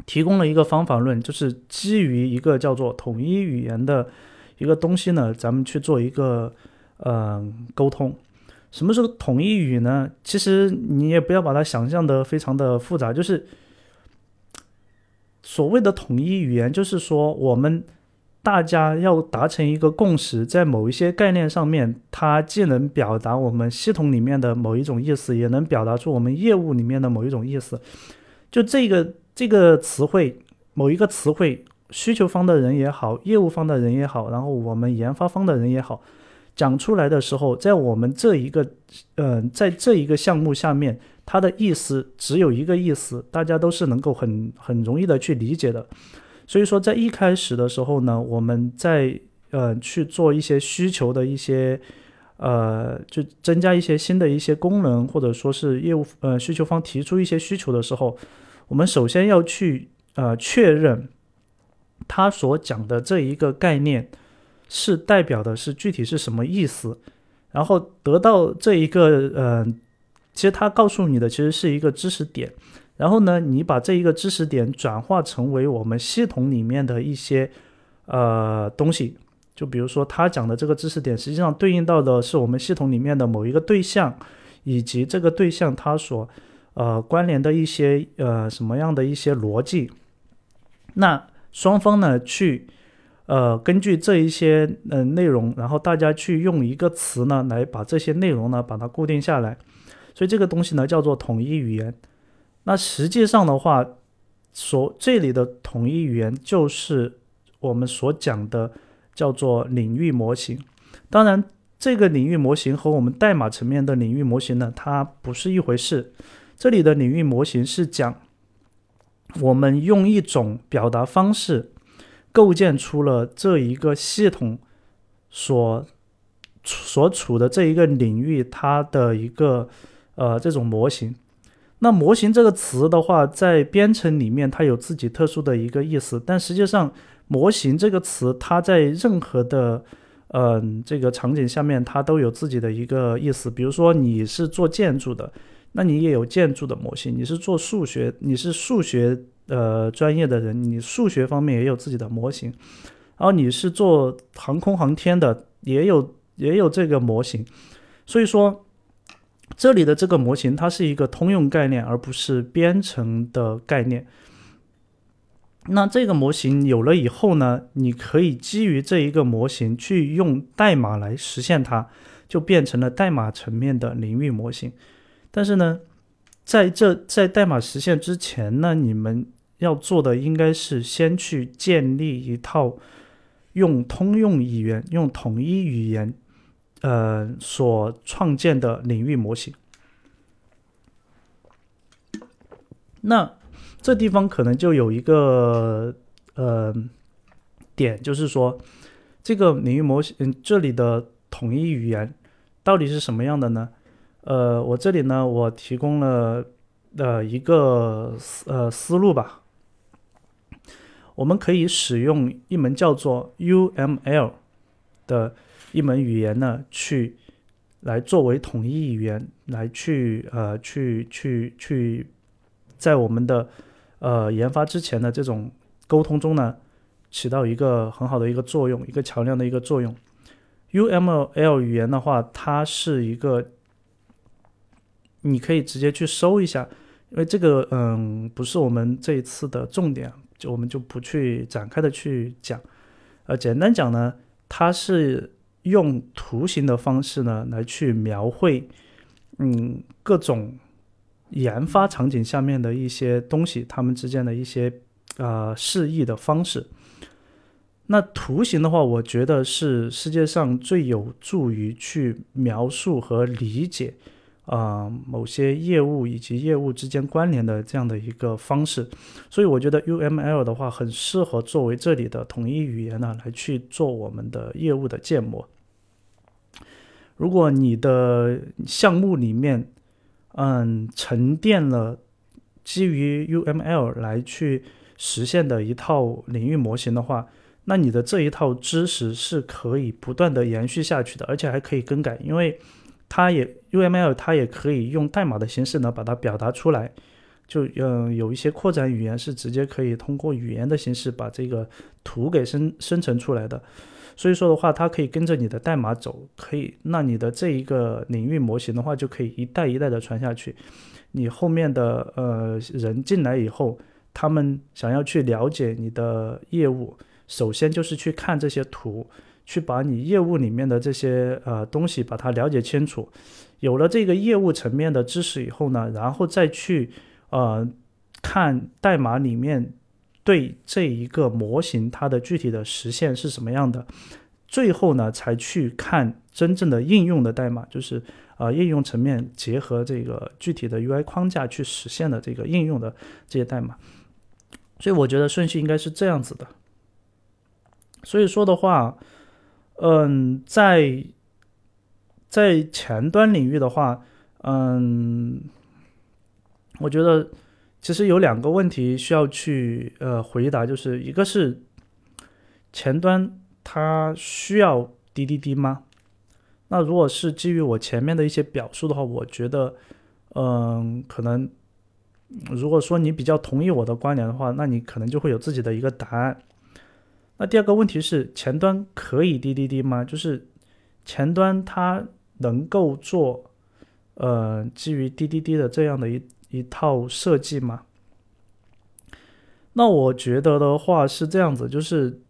提供了一个方法论，就是基于一个叫做统一语言的一个东西呢，咱们去做一个嗯沟通。什么是统一语呢？其实你也不要把它想象的非常的复杂，就是所谓的统一语言，就是说我们大家要达成一个共识，在某一些概念上面，它既能表达我们系统里面的某一种意思，也能表达出我们业务里面的某一种意思。就这个这个词汇，某一个词汇，需求方的人也好，业务方的人也好，然后我们研发方的人也好。讲出来的时候，在我们这一个，嗯，在这一个项目下面，它的意思只有一个意思，大家都是能够很很容易的去理解的。所以说，在一开始的时候呢，我们在呃去做一些需求的一些，呃，就增加一些新的一些功能，或者说是业务呃需求方提出一些需求的时候，我们首先要去呃确认他所讲的这一个概念。是代表的是具体是什么意思，然后得到这一个呃，其实他告诉你的其实是一个知识点，然后呢，你把这一个知识点转化成为我们系统里面的一些呃东西，就比如说他讲的这个知识点，实际上对应到的是我们系统里面的某一个对象，以及这个对象它所呃关联的一些呃什么样的一些逻辑，那双方呢去。呃，根据这一些呃内容，然后大家去用一个词呢，来把这些内容呢把它固定下来，所以这个东西呢叫做统一语言。那实际上的话，所这里的统一语言就是我们所讲的叫做领域模型。当然，这个领域模型和我们代码层面的领域模型呢，它不是一回事。这里的领域模型是讲我们用一种表达方式。构建出了这一个系统所所处的这一个领域，它的一个呃这种模型。那模型这个词的话，在编程里面它有自己特殊的一个意思，但实际上模型这个词，它在任何的嗯这个场景下面，它都有自己的一个意思。比如说你是做建筑的，那你也有建筑的模型；你是做数学，你是数学。呃，专业的人，你数学方面也有自己的模型，然后你是做航空航天的，也有也有这个模型，所以说这里的这个模型它是一个通用概念，而不是编程的概念。那这个模型有了以后呢，你可以基于这一个模型去用代码来实现它，就变成了代码层面的领域模型。但是呢，在这在代码实现之前呢，你们要做的应该是先去建立一套用通用语言、用统一语言，呃，所创建的领域模型。那这地方可能就有一个呃点，就是说这个领域模型，嗯，这里的统一语言到底是什么样的呢？呃，我这里呢，我提供了呃一个思呃思路吧。我们可以使用一门叫做 UML 的一门语言呢，去来作为统一语言，来去呃去去去，在我们的呃研发之前的这种沟通中呢，起到一个很好的一个作用，一个桥梁的一个作用。UML 语言的话，它是一个，你可以直接去搜一下，因为这个嗯不是我们这一次的重点。就我们就不去展开的去讲，呃，简单讲呢，它是用图形的方式呢来去描绘，嗯，各种研发场景下面的一些东西，它们之间的一些呃示意的方式。那图形的话，我觉得是世界上最有助于去描述和理解。啊，某些业务以及业务之间关联的这样的一个方式，所以我觉得 UML 的话很适合作为这里的统一语言呢来去做我们的业务的建模。如果你的项目里面，嗯，沉淀了基于 UML 来去实现的一套领域模型的话，那你的这一套知识是可以不断的延续下去的，而且还可以更改，因为它也 UML 它也可以用代码的形式呢把它表达出来。就嗯，有一些扩展语言是直接可以通过语言的形式把这个图给生生成出来的，所以说的话，它可以跟着你的代码走，可以那你的这一个领域模型的话，就可以一代一代的传下去。你后面的呃人进来以后，他们想要去了解你的业务，首先就是去看这些图，去把你业务里面的这些呃东西把它了解清楚。有了这个业务层面的知识以后呢，然后再去。呃，看代码里面对这一个模型它的具体的实现是什么样的，最后呢才去看真正的应用的代码，就是呃应用层面结合这个具体的 UI 框架去实现的这个应用的这些代码。所以我觉得顺序应该是这样子的。所以说的话，嗯，在在前端领域的话，嗯。我觉得其实有两个问题需要去呃回答，就是一个是前端它需要滴滴滴吗？那如果是基于我前面的一些表述的话，我觉得嗯，可能如果说你比较同意我的观点的话，那你可能就会有自己的一个答案。那第二个问题是前端可以滴滴滴吗？就是前端它能够做呃基于滴滴滴的这样的一。一套设计吗，那我觉得的话是这样子，就是，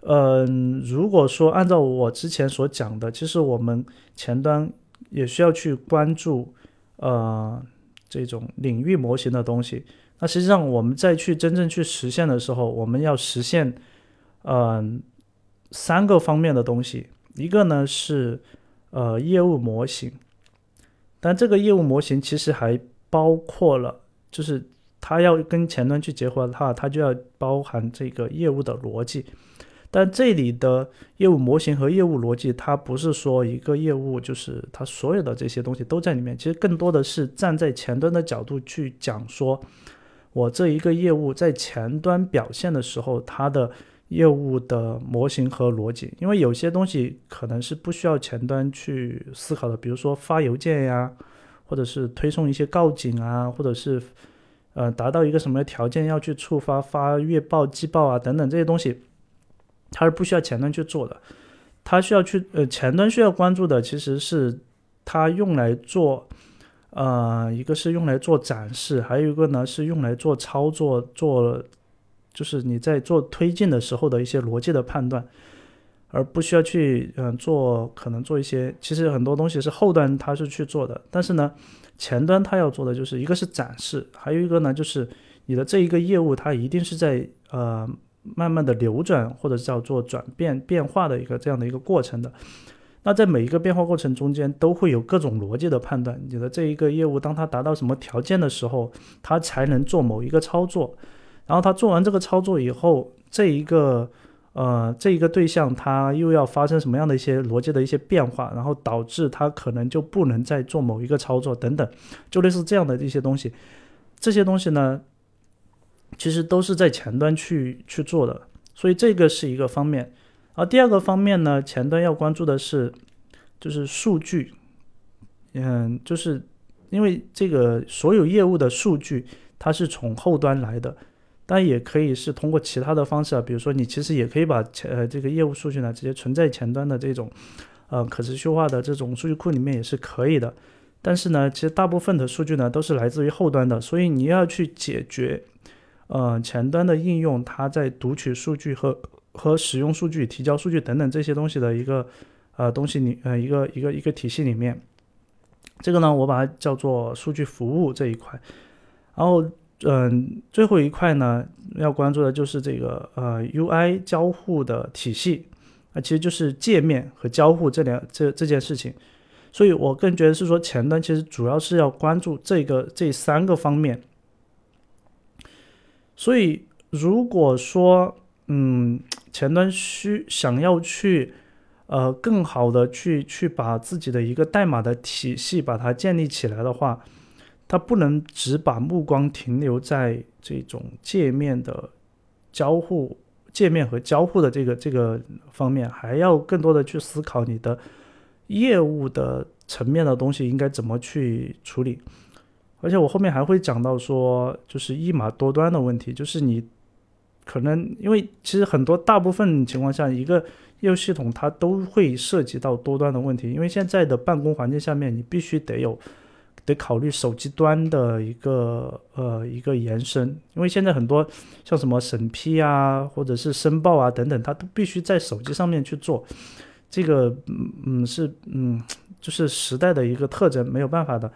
嗯，如果说按照我之前所讲的，其实我们前端也需要去关注，呃，这种领域模型的东西。那实际上我们再去真正去实现的时候，我们要实现，嗯，三个方面的东西，一个呢是呃业务模型，但这个业务模型其实还。包括了，就是它要跟前端去结合的话，它就要包含这个业务的逻辑。但这里的业务模型和业务逻辑，它不是说一个业务就是它所有的这些东西都在里面。其实更多的是站在前端的角度去讲，说我这一个业务在前端表现的时候，它的业务的模型和逻辑。因为有些东西可能是不需要前端去思考的，比如说发邮件呀。或者是推送一些告警啊，或者是，呃，达到一个什么条件要去触发发月报、季报啊等等这些东西，它是不需要前端去做的。它需要去呃前端需要关注的其实是它用来做，呃，一个是用来做展示，还有一个呢是用来做操作，做就是你在做推进的时候的一些逻辑的判断。而不需要去嗯做，可能做一些，其实很多东西是后端它是去做的，但是呢，前端它要做的就是一个是展示，还有一个呢就是你的这一个业务它一定是在呃慢慢的流转或者叫做转变变化的一个这样的一个过程的。那在每一个变化过程中间都会有各种逻辑的判断，你的这一个业务当它达到什么条件的时候，它才能做某一个操作，然后他做完这个操作以后，这一个。呃，这一个对象它又要发生什么样的一些逻辑的一些变化，然后导致它可能就不能再做某一个操作等等，就类似这样的一些东西。这些东西呢，其实都是在前端去去做的，所以这个是一个方面。而第二个方面呢，前端要关注的是就是数据，嗯，就是因为这个所有业务的数据它是从后端来的。但也可以是通过其他的方式啊，比如说你其实也可以把前呃这个业务数据呢直接存在前端的这种，呃可持续化的这种数据库里面也是可以的。但是呢，其实大部分的数据呢都是来自于后端的，所以你要去解决，呃前端的应用它在读取数据和和使用数据、提交数据等等这些东西的一个呃东西里呃一个一个一个体系里面，这个呢我把它叫做数据服务这一块，然后。嗯，最后一块呢，要关注的就是这个呃 UI 交互的体系，啊，其实就是界面和交互这两这这件事情，所以我更觉得是说前端其实主要是要关注这个这三个方面。所以如果说嗯前端需想要去呃更好的去去把自己的一个代码的体系把它建立起来的话。它不能只把目光停留在这种界面的交互、界面和交互的这个这个方面，还要更多的去思考你的业务的层面的东西应该怎么去处理。而且我后面还会讲到说，就是一码多端的问题，就是你可能因为其实很多大部分情况下，一个业务系统它都会涉及到多端的问题，因为现在的办公环境下面，你必须得有。得考虑手机端的一个呃一个延伸，因为现在很多像什么审批啊，或者是申报啊等等，它都必须在手机上面去做。这个嗯嗯是嗯就是时代的一个特征，没有办法的。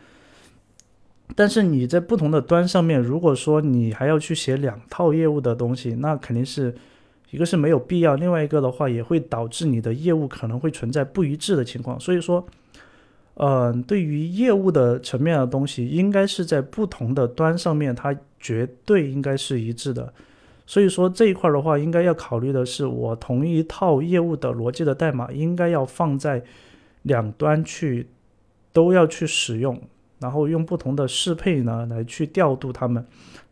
但是你在不同的端上面，如果说你还要去写两套业务的东西，那肯定是一个是没有必要，另外一个的话也会导致你的业务可能会存在不一致的情况。所以说。嗯，对于业务的层面的东西，应该是在不同的端上面，它绝对应该是一致的。所以说这一块的话，应该要考虑的是，我同一套业务的逻辑的代码，应该要放在两端去，都要去使用，然后用不同的适配呢来去调度它们，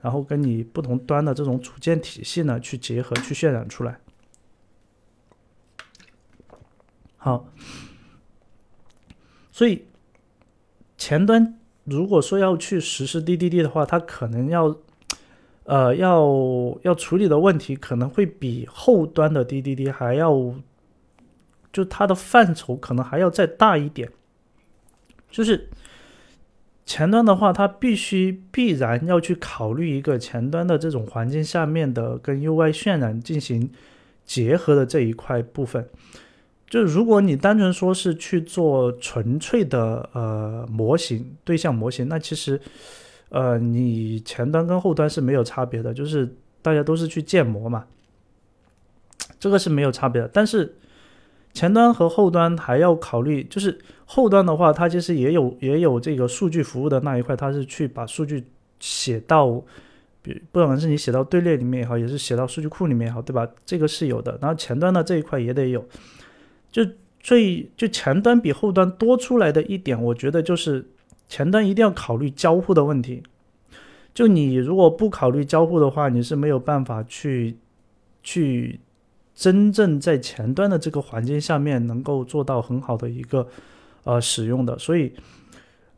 然后跟你不同端的这种组件体系呢去结合，去渲染出来。好。所以，前端如果说要去实施 DDD 的话，它可能要，呃，要要处理的问题可能会比后端的 DDD 还要，就它的范畴可能还要再大一点。就是前端的话，它必须必然要去考虑一个前端的这种环境下面的跟 UI 渲染进行结合的这一块部分。就如果你单纯说是去做纯粹的呃模型对象模型，那其实，呃，你前端跟后端是没有差别的，就是大家都是去建模嘛，这个是没有差别的。但是前端和后端还要考虑，就是后端的话，它其实也有也有这个数据服务的那一块，它是去把数据写到，比不管是你写到队列里面也好，也是写到数据库里面也好，对吧？这个是有的。然后前端的这一块也得有。就最就前端比后端多出来的一点，我觉得就是前端一定要考虑交互的问题。就你如果不考虑交互的话，你是没有办法去去真正在前端的这个环境下面能够做到很好的一个呃使用的。所以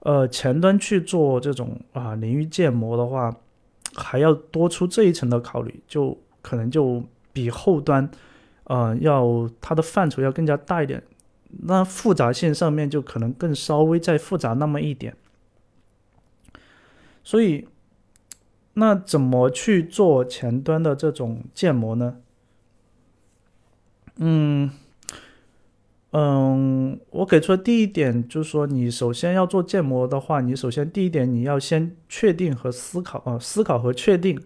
呃前端去做这种啊领域建模的话，还要多出这一层的考虑，就可能就比后端。呃，要它的范畴要更加大一点，那复杂性上面就可能更稍微再复杂那么一点。所以，那怎么去做前端的这种建模呢？嗯嗯，我给出的第一点就是说，你首先要做建模的话，你首先第一点你要先确定和思考啊，思考和确定。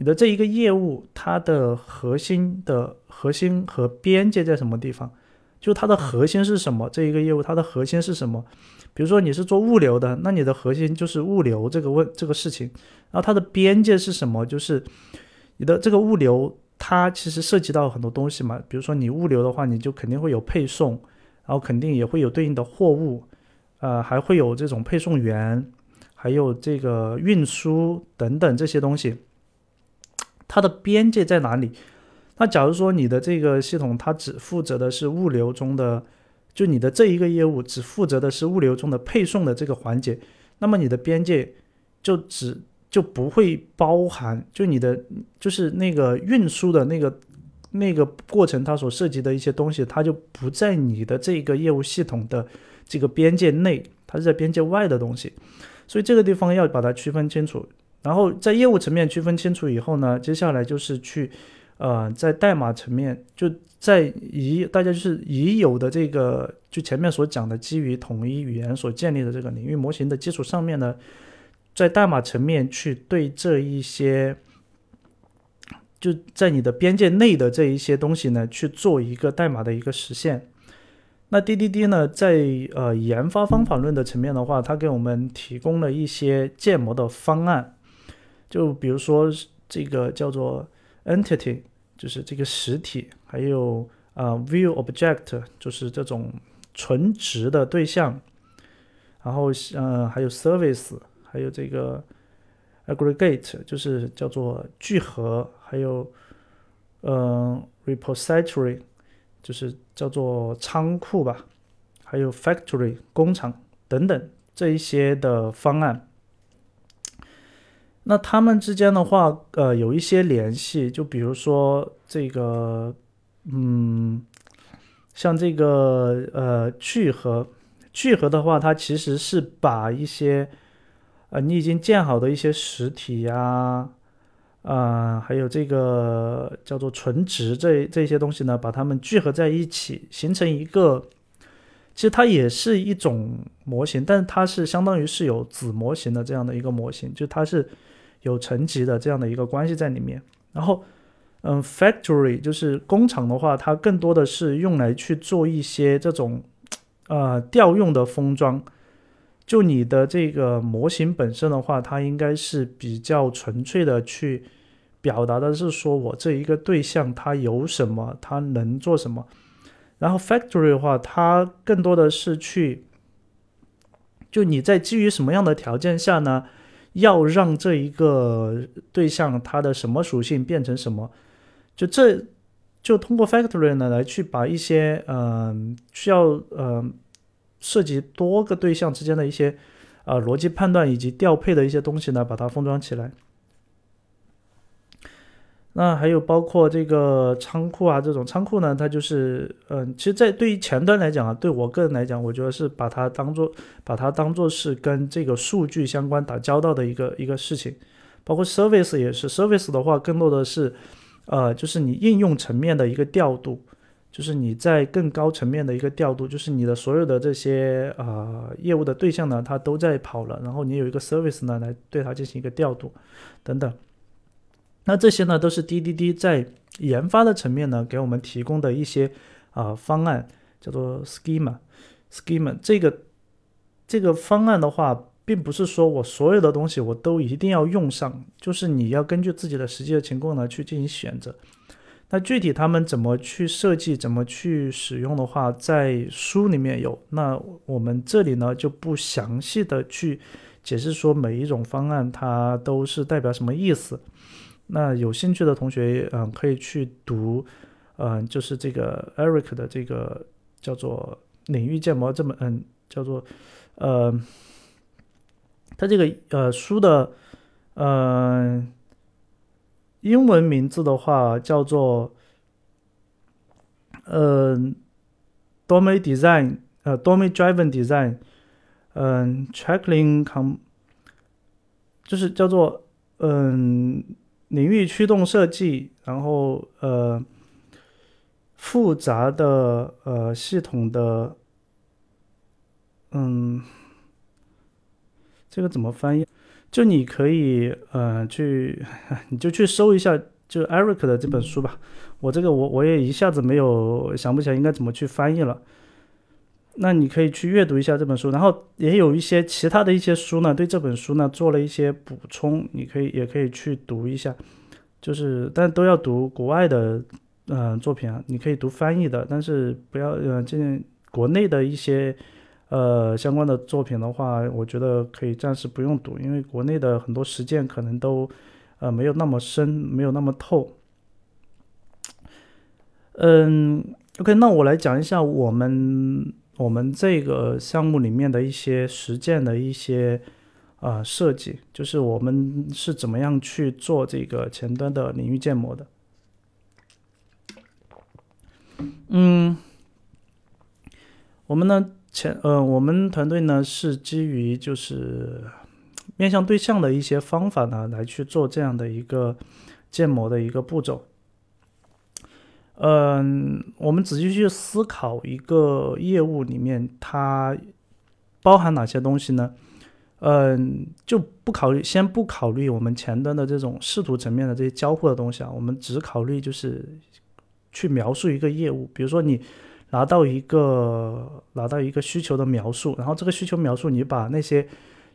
你的这一个业务，它的核心的核心和边界在什么地方？就它的核心是什么？这一个业务它的核心是什么？比如说你是做物流的，那你的核心就是物流这个问这个事情。然后它的边界是什么？就是你的这个物流，它其实涉及到很多东西嘛。比如说你物流的话，你就肯定会有配送，然后肯定也会有对应的货物，呃，还会有这种配送员，还有这个运输等等这些东西。它的边界在哪里？那假如说你的这个系统它只负责的是物流中的，就你的这一个业务只负责的是物流中的配送的这个环节，那么你的边界就只就不会包含，就你的就是那个运输的那个那个过程它所涉及的一些东西，它就不在你的这个业务系统的这个边界内，它是在边界外的东西，所以这个地方要把它区分清楚。然后在业务层面区分清楚以后呢，接下来就是去，呃，在代码层面，就在已大家就是已有的这个，就前面所讲的基于统一语言所建立的这个领域模型的基础上面呢，在代码层面去对这一些，就在你的边界内的这一些东西呢，去做一个代码的一个实现。那 DDD 呢，在呃研发方法论的层面的话，它给我们提供了一些建模的方案。就比如说这个叫做 entity，就是这个实体，还有啊 view object，就是这种纯值的对象，然后呃还有 service，还有这个 aggregate，就是叫做聚合，还有嗯 repository，就是叫做仓库吧，还有 factory 工厂等等这一些的方案。那他们之间的话，呃，有一些联系，就比如说这个，嗯，像这个呃聚合，聚合的话，它其实是把一些，呃，你已经建好的一些实体呀，啊，还有这个叫做纯值这这些东西呢，把它们聚合在一起，形成一个，其实它也是一种模型，但是它是相当于是有子模型的这样的一个模型，就它是。有层级的这样的一个关系在里面，然后，嗯，factory 就是工厂的话，它更多的是用来去做一些这种，呃，调用的封装。就你的这个模型本身的话，它应该是比较纯粹的去表达的是说我这一个对象它有什么，它能做什么。然后 factory 的话，它更多的是去，就你在基于什么样的条件下呢？要让这一个对象它的什么属性变成什么，就这就通过 factory 呢来去把一些嗯需要嗯涉及多个对象之间的一些啊逻辑判断以及调配的一些东西呢把它封装起来。那还有包括这个仓库啊，这种仓库呢，它就是，嗯，其实，在对于前端来讲啊，对我个人来讲，我觉得是把它当做，把它当做是跟这个数据相关打交道的一个一个事情。包括 service 也是，service 的话，更多的是，呃，就是你应用层面的一个调度，就是你在更高层面的一个调度，就是你的所有的这些啊业务的对象呢，它都在跑了，然后你有一个 service 呢，来对它进行一个调度，等等。那这些呢，都是滴滴滴在研发的层面呢，给我们提供的一些啊方案，叫做 schema。schema 这个这个方案的话，并不是说我所有的东西我都一定要用上，就是你要根据自己的实际的情况呢去进行选择。那具体他们怎么去设计，怎么去使用的话，在书里面有。那我们这里呢就不详细的去解释说每一种方案它都是代表什么意思。那有兴趣的同学，嗯，可以去读，嗯，就是这个 Eric 的这个叫做领域建模这么，嗯，叫做，呃，他这个呃书的，呃，英文名字的话叫做，呃，Domain Design，呃，Domain Driven Design，嗯，Tracking Com，就是叫做，嗯。领域驱动设计，然后呃，复杂的呃系统的，嗯，这个怎么翻译？就你可以呃去，你就去搜一下，就 Eric 的这本书吧。我这个我我也一下子没有想不起来应该怎么去翻译了。那你可以去阅读一下这本书，然后也有一些其他的一些书呢，对这本书呢做了一些补充，你可以也可以去读一下，就是但都要读国外的嗯作品啊，你可以读翻译的，但是不要呃这国内的一些呃相关的作品的话，我觉得可以暂时不用读，因为国内的很多实践可能都呃没有那么深，没有那么透。嗯，OK，那我来讲一下我们。我们这个项目里面的一些实践的一些啊设计，就是我们是怎么样去做这个前端的领域建模的。嗯，我们呢前呃，我们团队呢是基于就是面向对象的一些方法呢来去做这样的一个建模的一个步骤。嗯，我们仔细去思考一个业务里面它包含哪些东西呢？嗯，就不考虑，先不考虑我们前端的这种视图层面的这些交互的东西啊，我们只考虑就是去描述一个业务。比如说你拿到一个拿到一个需求的描述，然后这个需求描述你把那些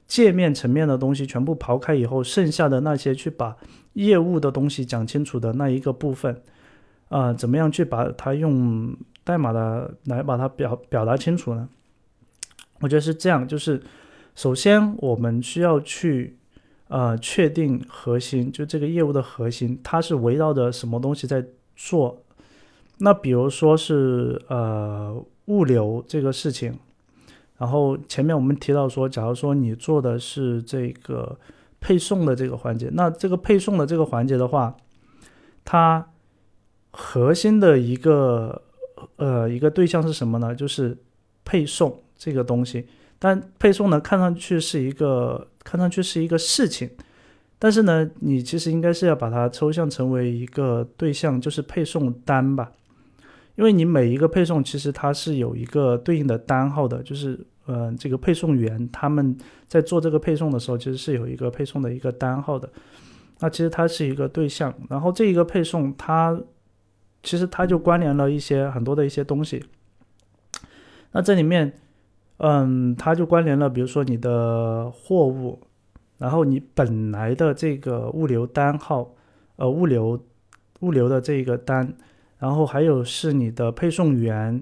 界面层面的东西全部刨开以后，剩下的那些去把业务的东西讲清楚的那一个部分。啊，怎么样去把它用代码的来把它表表达清楚呢？我觉得是这样，就是首先我们需要去呃确定核心，就这个业务的核心，它是围绕着什么东西在做。那比如说是呃物流这个事情，然后前面我们提到说，假如说你做的是这个配送的这个环节，那这个配送的这个环节的话，它核心的一个呃一个对象是什么呢？就是配送这个东西。但配送呢，看上去是一个看上去是一个事情，但是呢，你其实应该是要把它抽象成为一个对象，就是配送单吧。因为你每一个配送其实它是有一个对应的单号的，就是呃这个配送员他们在做这个配送的时候，其实是有一个配送的一个单号的。那其实它是一个对象，然后这一个配送它其实它就关联了一些很多的一些东西。那这里面。嗯，它就关联了，比如说你的货物，然后你本来的这个物流单号，呃，物流物流的这个单，然后还有是你的配送员，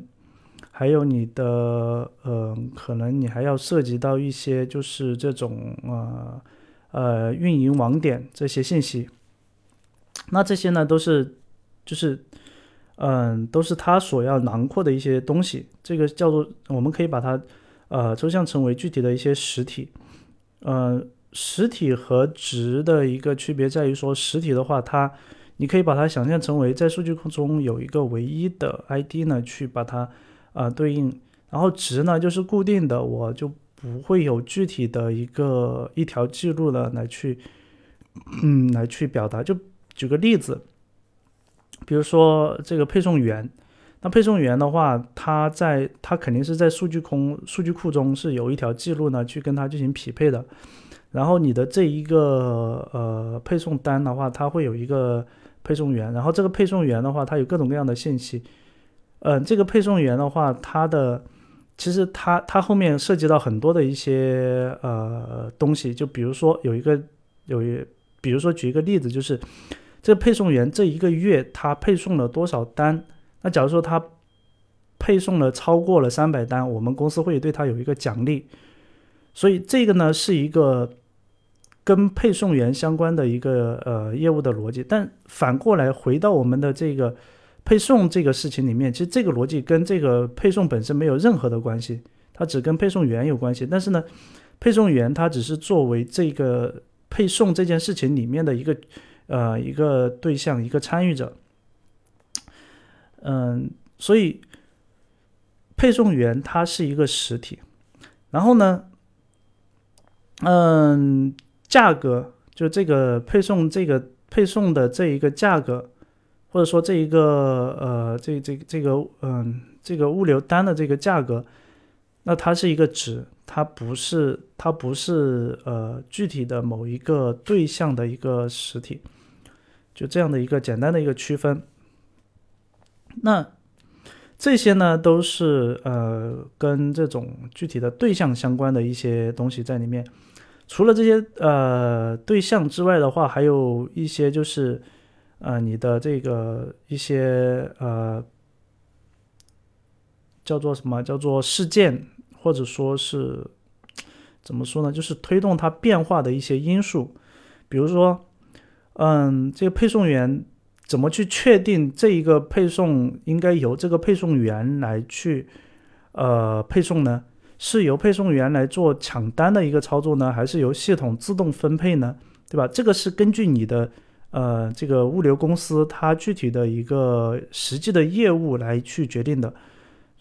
还有你的呃，可能你还要涉及到一些就是这种呃呃运营网点这些信息，那这些呢都是就是嗯都是它所要囊括的一些东西，这个叫做我们可以把它。呃，抽象成为具体的一些实体，呃，实体和值的一个区别在于说，实体的话，它你可以把它想象成为在数据库中有一个唯一的 ID 呢，去把它啊对应，然后值呢就是固定的，我就不会有具体的一个一条记录呢来去，嗯，来去表达。就举个例子，比如说这个配送员。那配送员的话，他在他肯定是在数据空数据库中是有一条记录呢，去跟他进行匹配的。然后你的这一个呃配送单的话，它会有一个配送员，然后这个配送员的话，它有各种各样的信息。嗯，这个配送员的话，它的其实它它后面涉及到很多的一些呃东西，就比如说有一个有一，比如说举一个例子，就是这配送员这一个月他配送了多少单。那假如说他配送了超过了三百单，我们公司会对他有一个奖励，所以这个呢是一个跟配送员相关的一个呃业务的逻辑。但反过来回到我们的这个配送这个事情里面，其实这个逻辑跟这个配送本身没有任何的关系，它只跟配送员有关系。但是呢，配送员他只是作为这个配送这件事情里面的一个呃一个对象，一个参与者。嗯，所以配送员他是一个实体，然后呢，嗯，价格就这个配送这个配送的这一个价格，或者说这一个呃这这这个嗯这个物流单的这个价格，那它是一个值，它不是它不是呃具体的某一个对象的一个实体，就这样的一个简单的一个区分。那这些呢，都是呃跟这种具体的对象相关的一些东西在里面。除了这些呃对象之外的话，还有一些就是呃你的这个一些呃叫做什么叫做事件，或者说是怎么说呢？就是推动它变化的一些因素，比如说嗯这个配送员。怎么去确定这一个配送应该由这个配送员来去呃配送呢？是由配送员来做抢单的一个操作呢，还是由系统自动分配呢？对吧？这个是根据你的呃这个物流公司它具体的一个实际的业务来去决定的。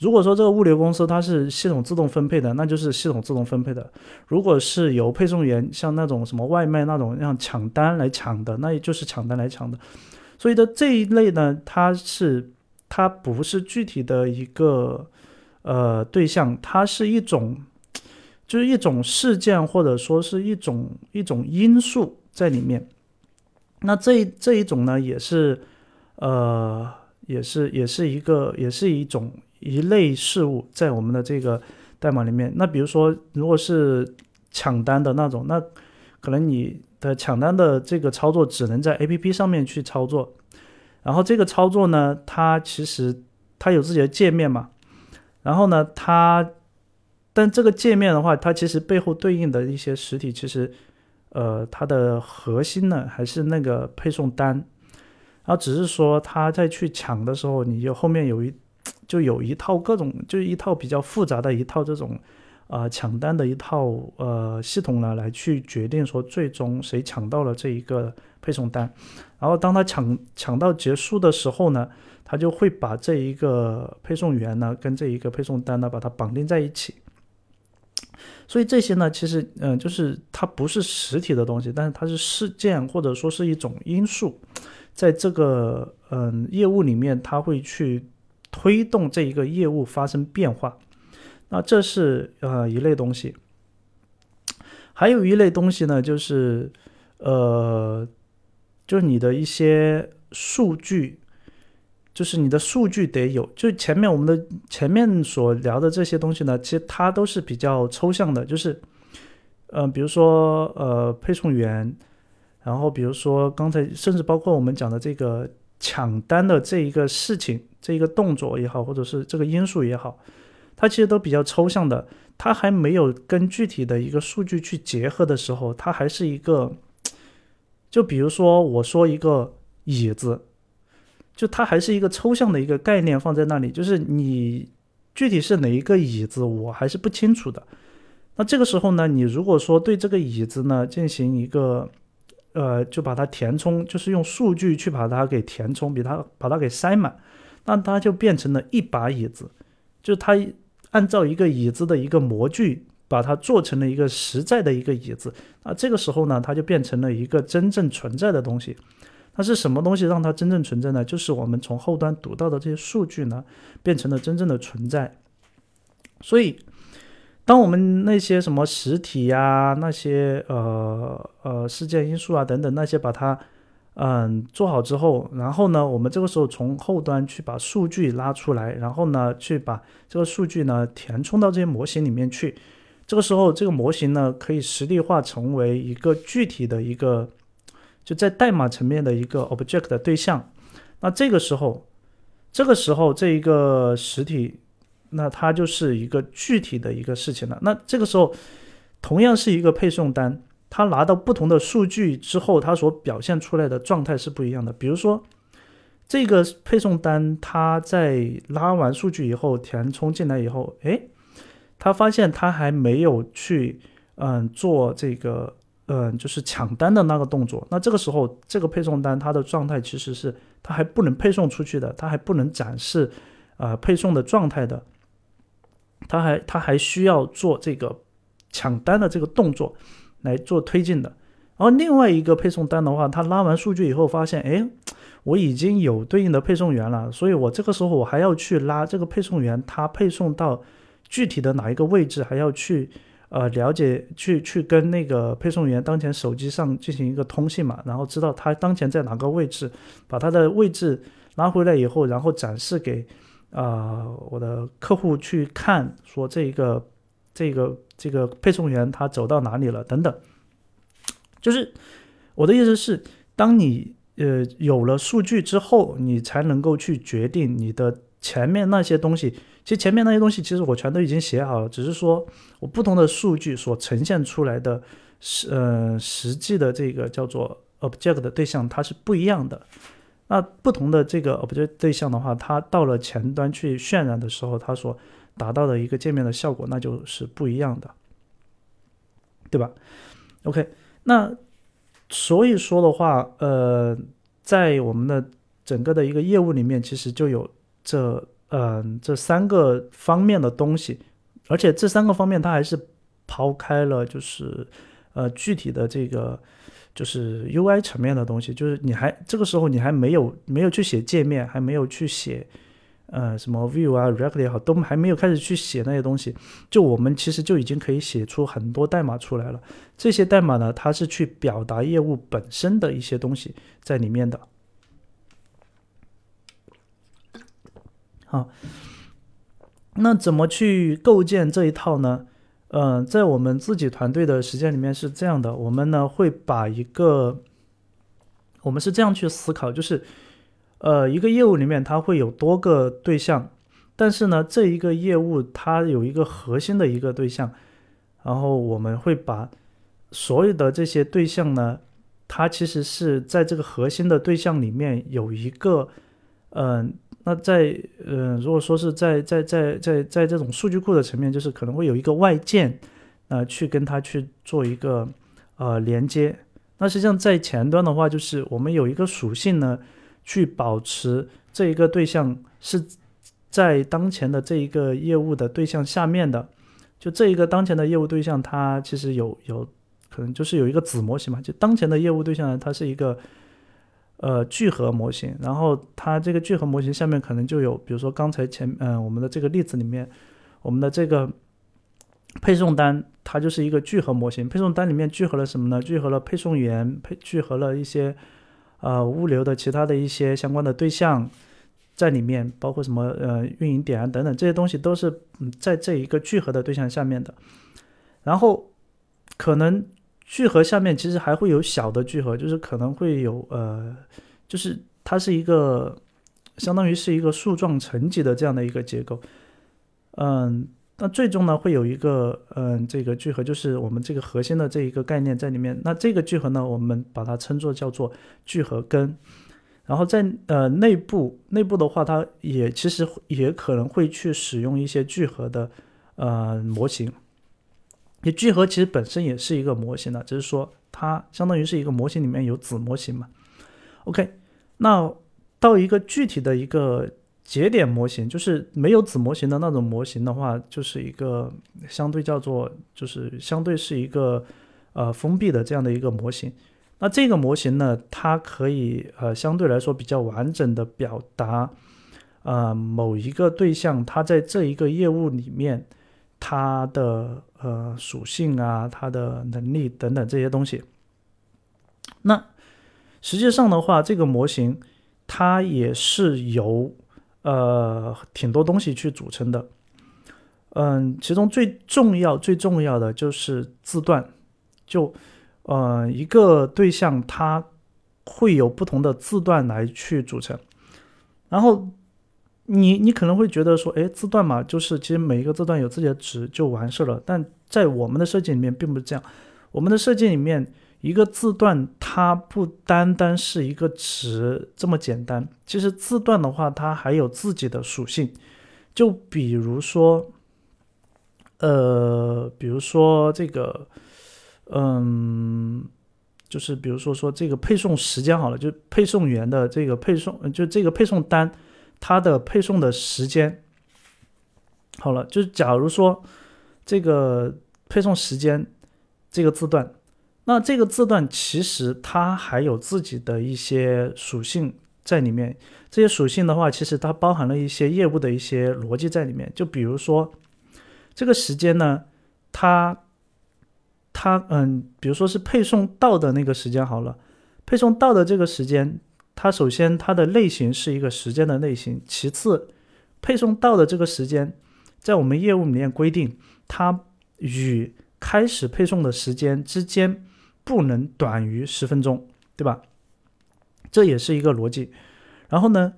如果说这个物流公司它是系统自动分配的，那就是系统自动分配的；如果是由配送员像那种什么外卖那种让抢单来抢的，那也就是抢单来抢的。所以的这一类呢，它是它不是具体的一个呃对象，它是一种就是一种事件或者说是一种一种因素在里面。那这这一种呢，也是呃也是也是一个也是一种一类事物在我们的这个代码里面。那比如说，如果是抢单的那种，那可能你。的抢单的这个操作只能在 A P P 上面去操作，然后这个操作呢，它其实它有自己的界面嘛，然后呢，它但这个界面的话，它其实背后对应的一些实体，其实呃它的核心呢还是那个配送单，然后只是说他在去抢的时候，你就后面有一就有一套各种就是一套比较复杂的一套这种。啊，抢单的一套呃系统呢，来去决定说最终谁抢到了这一个配送单，然后当他抢抢到结束的时候呢，他就会把这一个配送员呢跟这一个配送单呢把它绑定在一起。所以这些呢，其实嗯，就是它不是实体的东西，但是它是事件或者说是一种因素，在这个嗯业务里面，它会去推动这一个业务发生变化。那这是呃一类东西，还有一类东西呢，就是呃，就是你的一些数据，就是你的数据得有。就前面我们的前面所聊的这些东西呢，其实它都是比较抽象的，就是呃，比如说呃配送员，然后比如说刚才甚至包括我们讲的这个抢单的这一个事情，这一个动作也好，或者是这个因素也好。它其实都比较抽象的，它还没有跟具体的一个数据去结合的时候，它还是一个，就比如说我说一个椅子，就它还是一个抽象的一个概念放在那里，就是你具体是哪一个椅子，我还是不清楚的。那这个时候呢，你如果说对这个椅子呢进行一个，呃，就把它填充，就是用数据去把它给填充，比它把它给塞满，那它就变成了一把椅子，就是它。按照一个椅子的一个模具，把它做成了一个实在的一个椅子，那这个时候呢，它就变成了一个真正存在的东西。那是什么东西让它真正存在呢？就是我们从后端读到的这些数据呢，变成了真正的存在。所以，当我们那些什么实体呀、那些呃呃事件因素啊等等那些把它。嗯，做好之后，然后呢，我们这个时候从后端去把数据拉出来，然后呢，去把这个数据呢填充到这些模型里面去。这个时候，这个模型呢可以实例化成为一个具体的一个，就在代码层面的一个 object 的对象。那这个时候，这个时候这一个实体，那它就是一个具体的一个事情了。那这个时候，同样是一个配送单。他拿到不同的数据之后，他所表现出来的状态是不一样的。比如说，这个配送单，他在拉完数据以后，填充进来以后，哎，他发现他还没有去，嗯，做这个，嗯，就是抢单的那个动作。那这个时候，这个配送单它的状态其实是它还不能配送出去的，它还不能展示，呃，配送的状态的，他还他还需要做这个抢单的这个动作。来做推进的，然后另外一个配送单的话，他拉完数据以后发现，哎，我已经有对应的配送员了，所以我这个时候我还要去拉这个配送员，他配送到具体的哪一个位置，还要去呃了解，去去跟那个配送员当前手机上进行一个通信嘛，然后知道他当前在哪个位置，把他的位置拉回来以后，然后展示给啊我的客户去看，说这个这个。这个配送员他走到哪里了？等等，就是我的意思是，当你呃有了数据之后，你才能够去决定你的前面那些东西。其实前面那些东西，其实我全都已经写好了，只是说我不同的数据所呈现出来的实呃实际的这个叫做 object 的对象，它是不一样的。那不同的这个 object 对象的话，它到了前端去渲染的时候，它所达到的一个界面的效果，那就是不一样的，对吧？OK，那所以说的话，呃，在我们的整个的一个业务里面，其实就有这嗯这三个方面的东西，而且这三个方面它还是抛开了就是呃具体的这个就是 UI 层面的东西，就是你还这个时候你还没有没有去写界面，还没有去写。呃，什么 Vue 啊，React 也好，都还没有开始去写那些东西，就我们其实就已经可以写出很多代码出来了。这些代码呢，它是去表达业务本身的一些东西在里面的。好，那怎么去构建这一套呢？嗯，在我们自己团队的实践里面是这样的，我们呢会把一个，我们是这样去思考，就是。呃，一个业务里面它会有多个对象，但是呢，这一个业务它有一个核心的一个对象，然后我们会把所有的这些对象呢，它其实是在这个核心的对象里面有一个，嗯，那在嗯，如果说是在在在在在这种数据库的层面，就是可能会有一个外件，呃，去跟它去做一个呃连接。那实际上在前端的话，就是我们有一个属性呢，去保持这一个对象是。在当前的这一个业务的对象下面的，就这一个当前的业务对象，它其实有有可能就是有一个子模型嘛。就当前的业务对象呢，它是一个呃聚合模型，然后它这个聚合模型下面可能就有，比如说刚才前嗯我们的这个例子里面，我们的这个配送单，它就是一个聚合模型。配送单里面聚合了什么呢？聚合了配送员，配聚合了一些呃物流的其他的一些相关的对象。在里面包括什么呃运营点啊等等这些东西都是嗯在这一个聚合的对象下面的，然后可能聚合下面其实还会有小的聚合，就是可能会有呃就是它是一个相当于是一个树状层级的这样的一个结构，嗯，那最终呢会有一个嗯这个聚合就是我们这个核心的这一个概念在里面，那这个聚合呢我们把它称作叫做聚合根。然后在呃内部内部的话，它也其实也可能会去使用一些聚合的呃模型。你聚合其实本身也是一个模型的，只是说它相当于是一个模型里面有子模型嘛。OK，那到一个具体的一个节点模型，就是没有子模型的那种模型的话，就是一个相对叫做就是相对是一个呃封闭的这样的一个模型。那这个模型呢，它可以呃相对来说比较完整的表达，呃某一个对象它在这一个业务里面它的呃属性啊、它的能力等等这些东西。那实际上的话，这个模型它也是由呃挺多东西去组成的，嗯，其中最重要最重要的就是字段，就。呃，一个对象它会有不同的字段来去组成，然后你你可能会觉得说，哎，字段嘛，就是其实每一个字段有自己的值就完事了。但在我们的设计里面并不是这样，我们的设计里面一个字段它不单单是一个值这么简单，其实字段的话它还有自己的属性，就比如说，呃，比如说这个。嗯，就是比如说说这个配送时间好了，就配送员的这个配送，就这个配送单，它的配送的时间好了，就假如说这个配送时间这个字段，那这个字段其实它还有自己的一些属性在里面，这些属性的话，其实它包含了一些业务的一些逻辑在里面，就比如说这个时间呢，它。它嗯，比如说是配送到的那个时间好了，配送到的这个时间，它首先它的类型是一个时间的类型，其次配送到的这个时间，在我们业务里面规定，它与开始配送的时间之间不能短于十分钟，对吧？这也是一个逻辑。然后呢，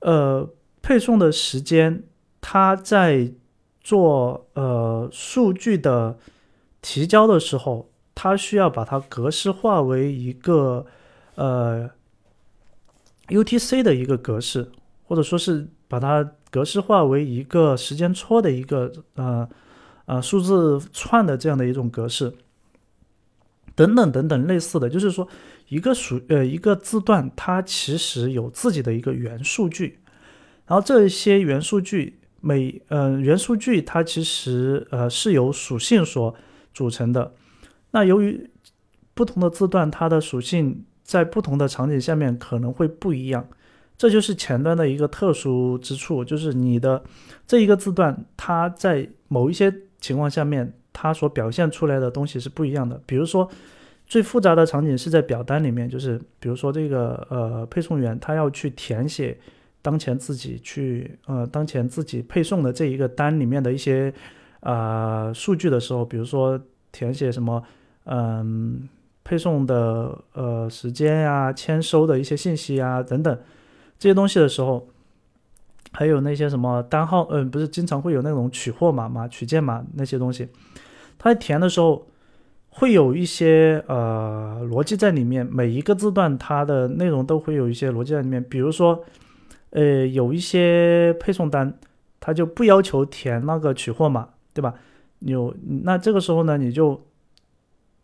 呃，配送的时间，它在做呃数据的。提交的时候，它需要把它格式化为一个呃 UTC 的一个格式，或者说是把它格式化为一个时间戳的一个呃呃数字串的这样的一种格式，等等等等类似的，就是说一个属呃一个字段，它其实有自己的一个元数据，然后这些元数据每呃元数据它其实呃是由属性所组成的，那由于不同的字段，它的属性在不同的场景下面可能会不一样，这就是前端的一个特殊之处，就是你的这一个字段，它在某一些情况下面，它所表现出来的东西是不一样的。比如说，最复杂的场景是在表单里面，就是比如说这个呃配送员他要去填写当前自己去呃当前自己配送的这一个单里面的一些。啊，数据的时候，比如说填写什么，嗯，配送的呃时间呀、签收的一些信息啊等等这些东西的时候，还有那些什么单号，嗯，不是经常会有那种取货码嘛、取件码那些东西，它填的时候会有一些呃逻辑在里面，每一个字段它的内容都会有一些逻辑在里面。比如说，呃，有一些配送单，它就不要求填那个取货码，对吧？有那这个时候呢，你就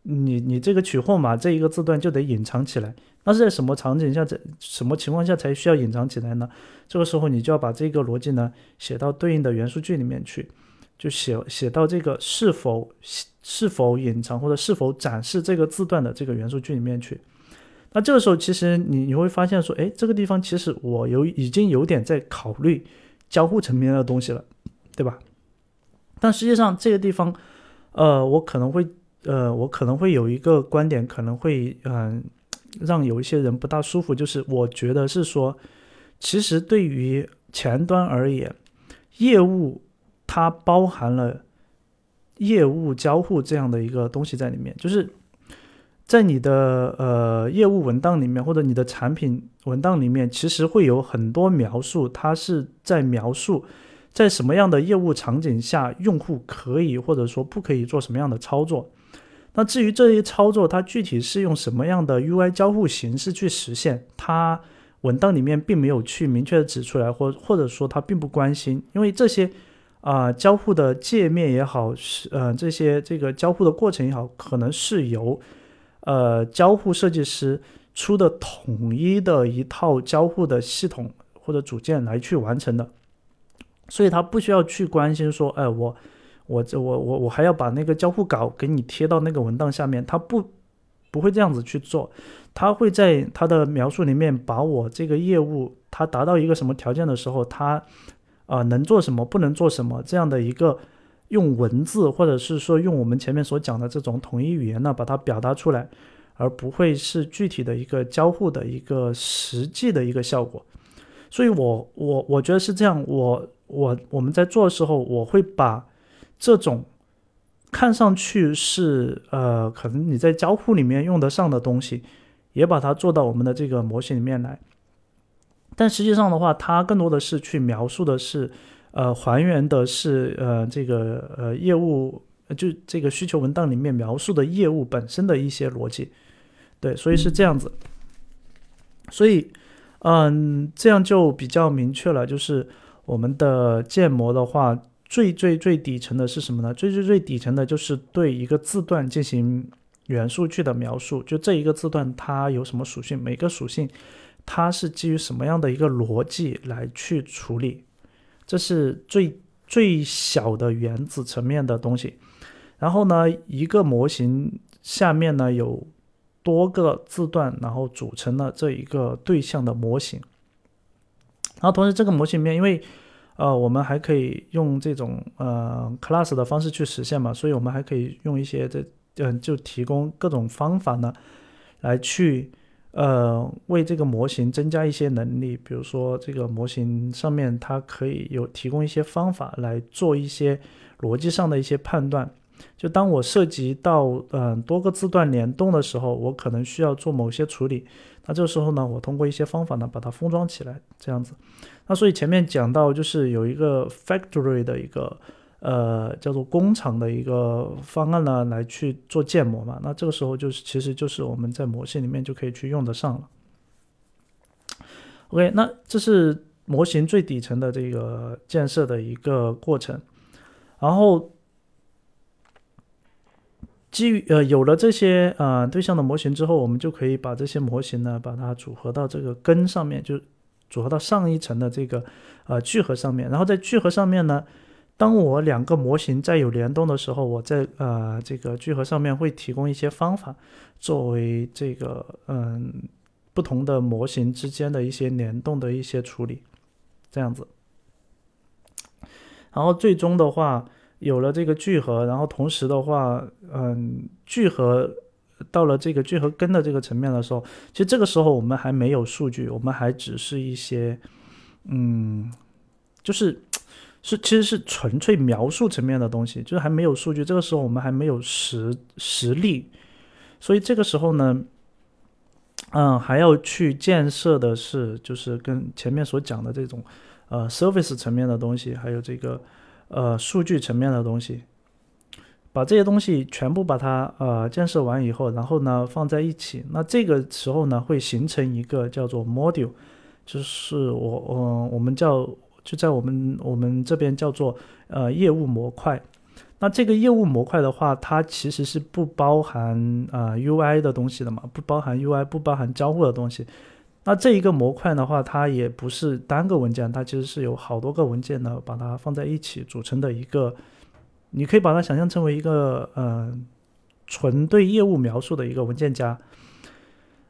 你你这个取货码这一个字段就得隐藏起来。那是在什么场景下，在什么情况下才需要隐藏起来呢？这个时候你就要把这个逻辑呢写到对应的元素句里面去，就写写到这个是否是否隐藏或者是否展示这个字段的这个元素句里面去。那这个时候其实你你会发现说，哎，这个地方其实我有已经有点在考虑交互层面的东西了，对吧？但实际上这个地方，呃，我可能会呃，我可能会有一个观点，可能会嗯。让有一些人不大舒服，就是我觉得是说，其实对于前端而言，业务它包含了业务交互这样的一个东西在里面，就是在你的呃业务文档里面或者你的产品文档里面，其实会有很多描述，它是在描述在什么样的业务场景下，用户可以或者说不可以做什么样的操作。那至于这些操作，它具体是用什么样的 UI 交互形式去实现？它文档里面并没有去明确的指出来，或或者说它并不关心，因为这些啊交互的界面也好，是呃这些这个交互的过程也好，可能是由呃交互设计师出的统一的一套交互的系统或者组件来去完成的，所以他不需要去关心说，哎我。我这我我我还要把那个交互稿给你贴到那个文档下面，他不不会这样子去做，他会在他的描述里面把我这个业务它达到一个什么条件的时候，他啊能做什么不能做什么这样的一个用文字或者是说用我们前面所讲的这种统一语言呢把它表达出来，而不会是具体的一个交互的一个实际的一个效果，所以我我我觉得是这样，我我我们在做的时候我会把。这种看上去是呃，可能你在交互里面用得上的东西，也把它做到我们的这个模型里面来。但实际上的话，它更多的是去描述的是，呃，还原的是呃这个呃业务，就这个需求文档里面描述的业务本身的一些逻辑。对，所以是这样子。所以，嗯，这样就比较明确了，就是我们的建模的话。最最最底层的是什么呢？最最最底层的就是对一个字段进行元素句的描述，就这一个字段它有什么属性，每个属性它是基于什么样的一个逻辑来去处理，这是最最小的原子层面的东西。然后呢，一个模型下面呢有多个字段，然后组成了这一个对象的模型。然后同时这个模型里面，因为呃，我们还可以用这种呃 class 的方式去实现嘛，所以我们还可以用一些这嗯，就提供各种方法呢，来去呃为这个模型增加一些能力，比如说这个模型上面它可以有提供一些方法来做一些逻辑上的一些判断。就当我涉及到嗯多个字段联动的时候，我可能需要做某些处理。那这个时候呢，我通过一些方法呢，把它封装起来，这样子。那所以前面讲到，就是有一个 factory 的一个呃叫做工厂的一个方案呢，来去做建模嘛。那这个时候就是，其实就是我们在模型里面就可以去用得上了。OK，那这是模型最底层的这个建设的一个过程，然后。基于呃有了这些呃对象的模型之后，我们就可以把这些模型呢，把它组合到这个根上面，就组合到上一层的这个呃聚合上面。然后在聚合上面呢，当我两个模型再有联动的时候，我在呃这个聚合上面会提供一些方法，作为这个嗯不同的模型之间的一些联动的一些处理，这样子。然后最终的话。有了这个聚合，然后同时的话，嗯，聚合到了这个聚合根的这个层面的时候，其实这个时候我们还没有数据，我们还只是一些，嗯，就是是其实是纯粹描述层面的东西，就是还没有数据。这个时候我们还没有实实例，所以这个时候呢，嗯，还要去建设的是，就是跟前面所讲的这种。呃 service 层面的东西，还有这个呃数据层面的东西。把这些东西全部把它呃建设完以后，然后呢放在一起，那这个时候呢会形成一个叫做 module，就是我嗯我们叫就在我们我们这边叫做呃业务模块。那这个业务模块的话，它其实是不包含啊 UI 的东西的嘛，不包含 UI，不包含交互的东西。那这一个模块的话，它也不是单个文件，它其实是有好多个文件呢，把它放在一起组成的一个。你可以把它想象成为一个呃纯对业务描述的一个文件夹，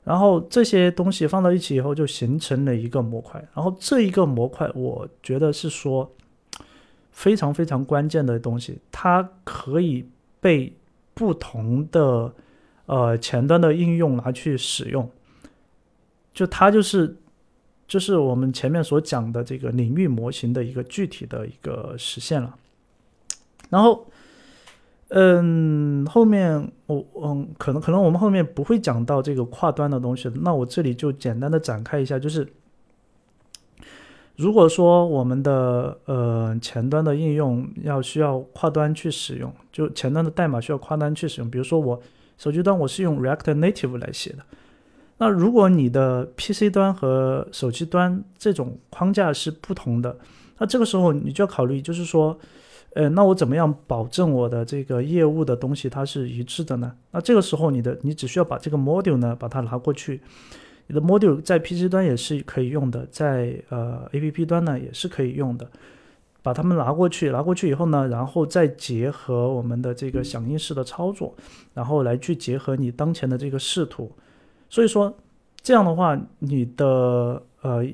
然后这些东西放到一起以后就形成了一个模块，然后这一个模块我觉得是说非常非常关键的东西，它可以被不同的呃前端的应用拿去使用，就它就是就是我们前面所讲的这个领域模型的一个具体的一个实现了。然后，嗯，后面我嗯，可能可能我们后面不会讲到这个跨端的东西，那我这里就简单的展开一下，就是如果说我们的呃前端的应用要需要跨端去使用，就前端的代码需要跨端去使用，比如说我手机端我是用 React Native 来写的，那如果你的 PC 端和手机端这种框架是不同的，那这个时候你就要考虑，就是说。呃，那我怎么样保证我的这个业务的东西它是一致的呢？那这个时候你的你只需要把这个 module 呢把它拿过去，你的 module 在 PC 端也是可以用的，在呃 APP 端呢也是可以用的，把它们拿过去，拿过去以后呢，然后再结合我们的这个响应式的操作，然后来去结合你当前的这个视图，所以说这样的话，你的呃。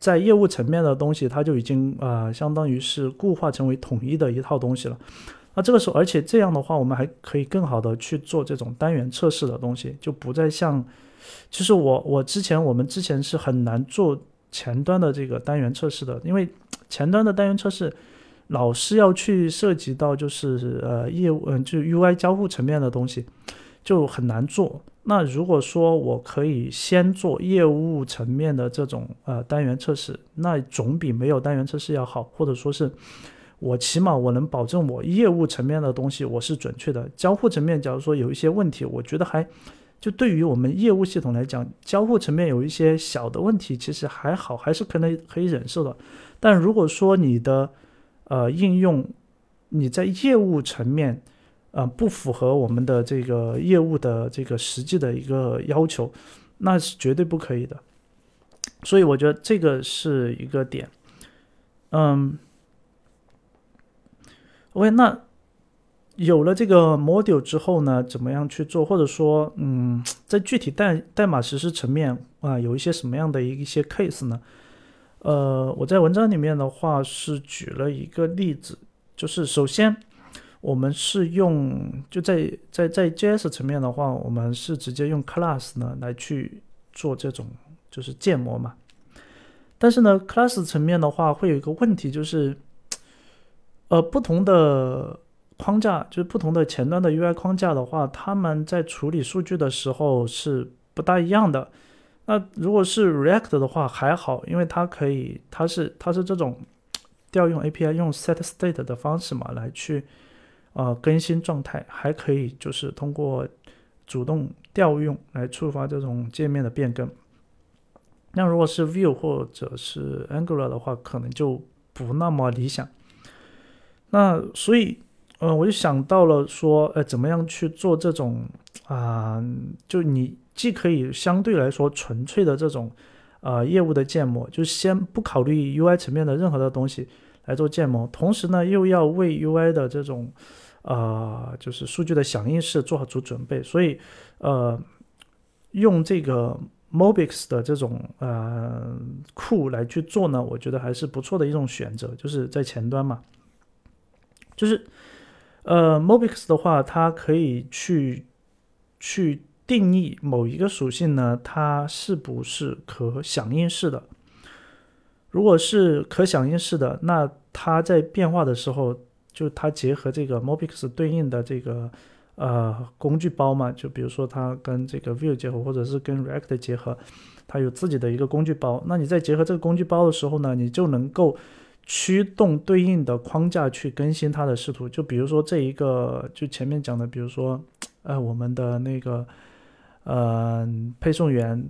在业务层面的东西，它就已经啊，相当于是固化成为统一的一套东西了。那这个时候，而且这样的话，我们还可以更好的去做这种单元测试的东西，就不再像，其实我我之前我们之前是很难做前端的这个单元测试的，因为前端的单元测试老是要去涉及到就是呃业务嗯就 UI 交互层面的东西，就很难做。那如果说我可以先做业务层面的这种呃单元测试，那总比没有单元测试要好，或者说是我起码我能保证我业务层面的东西我是准确的。交互层面，假如说有一些问题，我觉得还就对于我们业务系统来讲，交互层面有一些小的问题，其实还好，还是可能可以忍受的。但如果说你的呃应用你在业务层面，啊，不符合我们的这个业务的这个实际的一个要求，那是绝对不可以的。所以我觉得这个是一个点。嗯，OK，那有了这个 module 之后呢，怎么样去做？或者说，嗯，在具体代代码实施层面啊，有一些什么样的一些 case 呢？呃，我在文章里面的话是举了一个例子，就是首先。我们是用就在在在 JS 层面的话，我们是直接用 class 呢来去做这种就是建模嘛。但是呢，class 层面的话会有一个问题，就是呃不同的框架，就是不同的前端的 UI 框架的话，他们在处理数据的时候是不大一样的。那如果是 React 的话还好，因为它可以它是它是这种调用 API 用 set state 的方式嘛来去。呃，更新状态还可以，就是通过主动调用来触发这种界面的变更。那如果是 Vue 或者是 Angular 的话，可能就不那么理想。那所以，呃，我就想到了说，呃，怎么样去做这种啊？就你既可以相对来说纯粹的这种呃业务的建模，就先不考虑 UI 层面的任何的东西来做建模，同时呢，又要为 UI 的这种呃，就是数据的响应式做好足准备，所以，呃，用这个 Mobix 的这种呃库来去做呢，我觉得还是不错的一种选择，就是在前端嘛，就是呃 Mobix 的话，它可以去去定义某一个属性呢，它是不是可响应式的，如果是可响应式的，那它在变化的时候。就它结合这个 Mobix 对应的这个呃工具包嘛，就比如说它跟这个 Vue 结合，或者是跟 React 结合，它有自己的一个工具包。那你在结合这个工具包的时候呢，你就能够驱动对应的框架去更新它的视图。就比如说这一个，就前面讲的，比如说呃我们的那个呃配送员，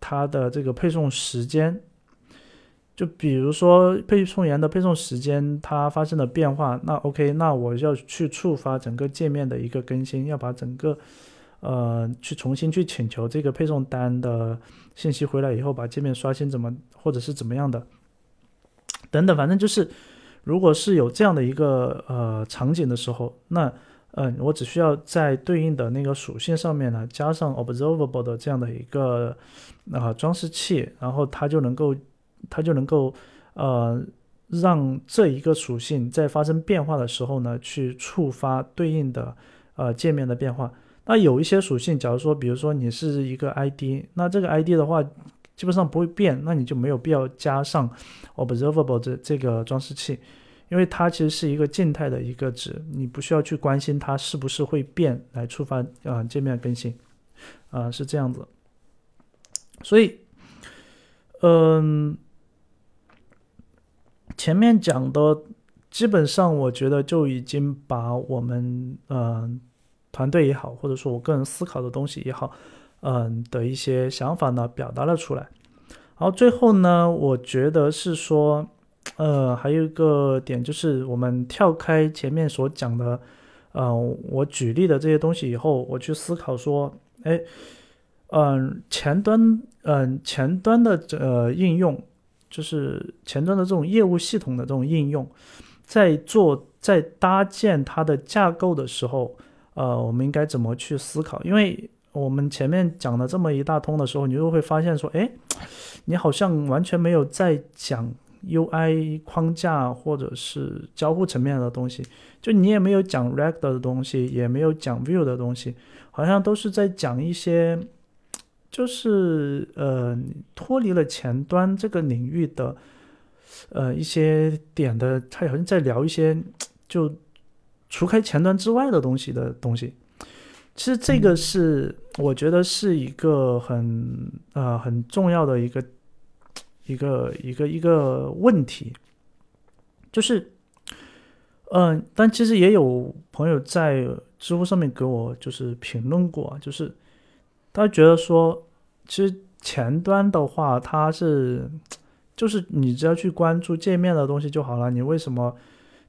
它的这个配送时间。就比如说配送员的配送时间它发生了变化，那 OK，那我要去触发整个界面的一个更新，要把整个呃去重新去请求这个配送单的信息回来以后，把界面刷新怎么或者是怎么样的等等，反正就是如果是有这样的一个呃场景的时候，那嗯我只需要在对应的那个属性上面呢加上 observable 的这样的一个啊装饰器，然后它就能够。它就能够，呃，让这一个属性在发生变化的时候呢，去触发对应的呃界面的变化。那有一些属性，假如说，比如说你是一个 ID，那这个 ID 的话基本上不会变，那你就没有必要加上 observable 这这个装饰器，因为它其实是一个静态的一个值，你不需要去关心它是不是会变来触发啊界面更新，啊是这样子。所以，嗯。前面讲的基本上，我觉得就已经把我们嗯团队也好，或者说我个人思考的东西也好，嗯的一些想法呢表达了出来。然后最后呢，我觉得是说，呃，还有一个点就是我们跳开前面所讲的，呃，我举例的这些东西以后，我去思考说，哎，嗯，前端，嗯，前端的呃应用。就是前端的这种业务系统的这种应用，在做在搭建它的架构的时候，呃，我们应该怎么去思考？因为我们前面讲了这么一大通的时候，你就会发现说，哎，你好像完全没有在讲 UI 框架或者是交互层面的东西，就你也没有讲 React 的东西，也没有讲 Vue 的东西，好像都是在讲一些。就是呃脱离了前端这个领域的呃一些点的，他好像在聊一些就除开前端之外的东西的东西。其实这个是我觉得是一个很呃很重要的一个一个一个一个问题，就是嗯，但其实也有朋友在知乎上面给我就是评论过，就是。他觉得说，其实前端的话，它是就是你只要去关注界面的东西就好了。你为什么？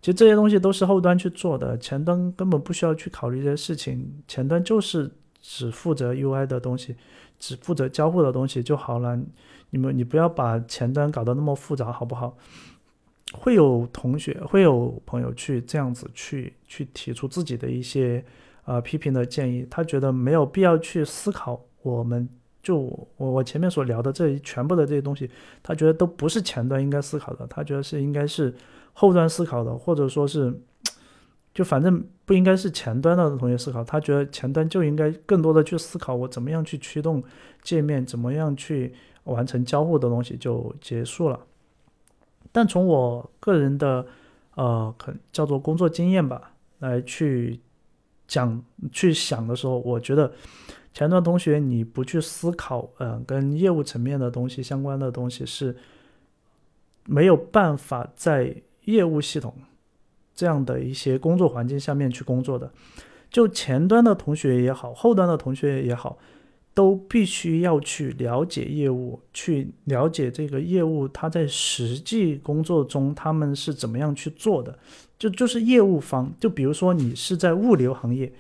其实这些东西都是后端去做的，前端根本不需要去考虑这些事情。前端就是只负责 UI 的东西，只负责交互的东西就好了。你们你不要把前端搞得那么复杂，好不好？会有同学会有朋友去这样子去去提出自己的一些。呃，批评的建议，他觉得没有必要去思考。我们就我我前面所聊的这一全部的这些东西，他觉得都不是前端应该思考的，他觉得是应该是后端思考的，或者说是就反正不应该是前端的同学思考。他觉得前端就应该更多的去思考我怎么样去驱动界面，怎么样去完成交互的东西就结束了。但从我个人的呃，可叫做工作经验吧，来去。讲去想的时候，我觉得前端同学你不去思考，嗯，跟业务层面的东西相关的东西是没有办法在业务系统这样的一些工作环境下面去工作的。就前端的同学也好，后端的同学也好，都必须要去了解业务，去了解这个业务它在实际工作中他们是怎么样去做的。就就是业务方，就比如说你是在物流行业，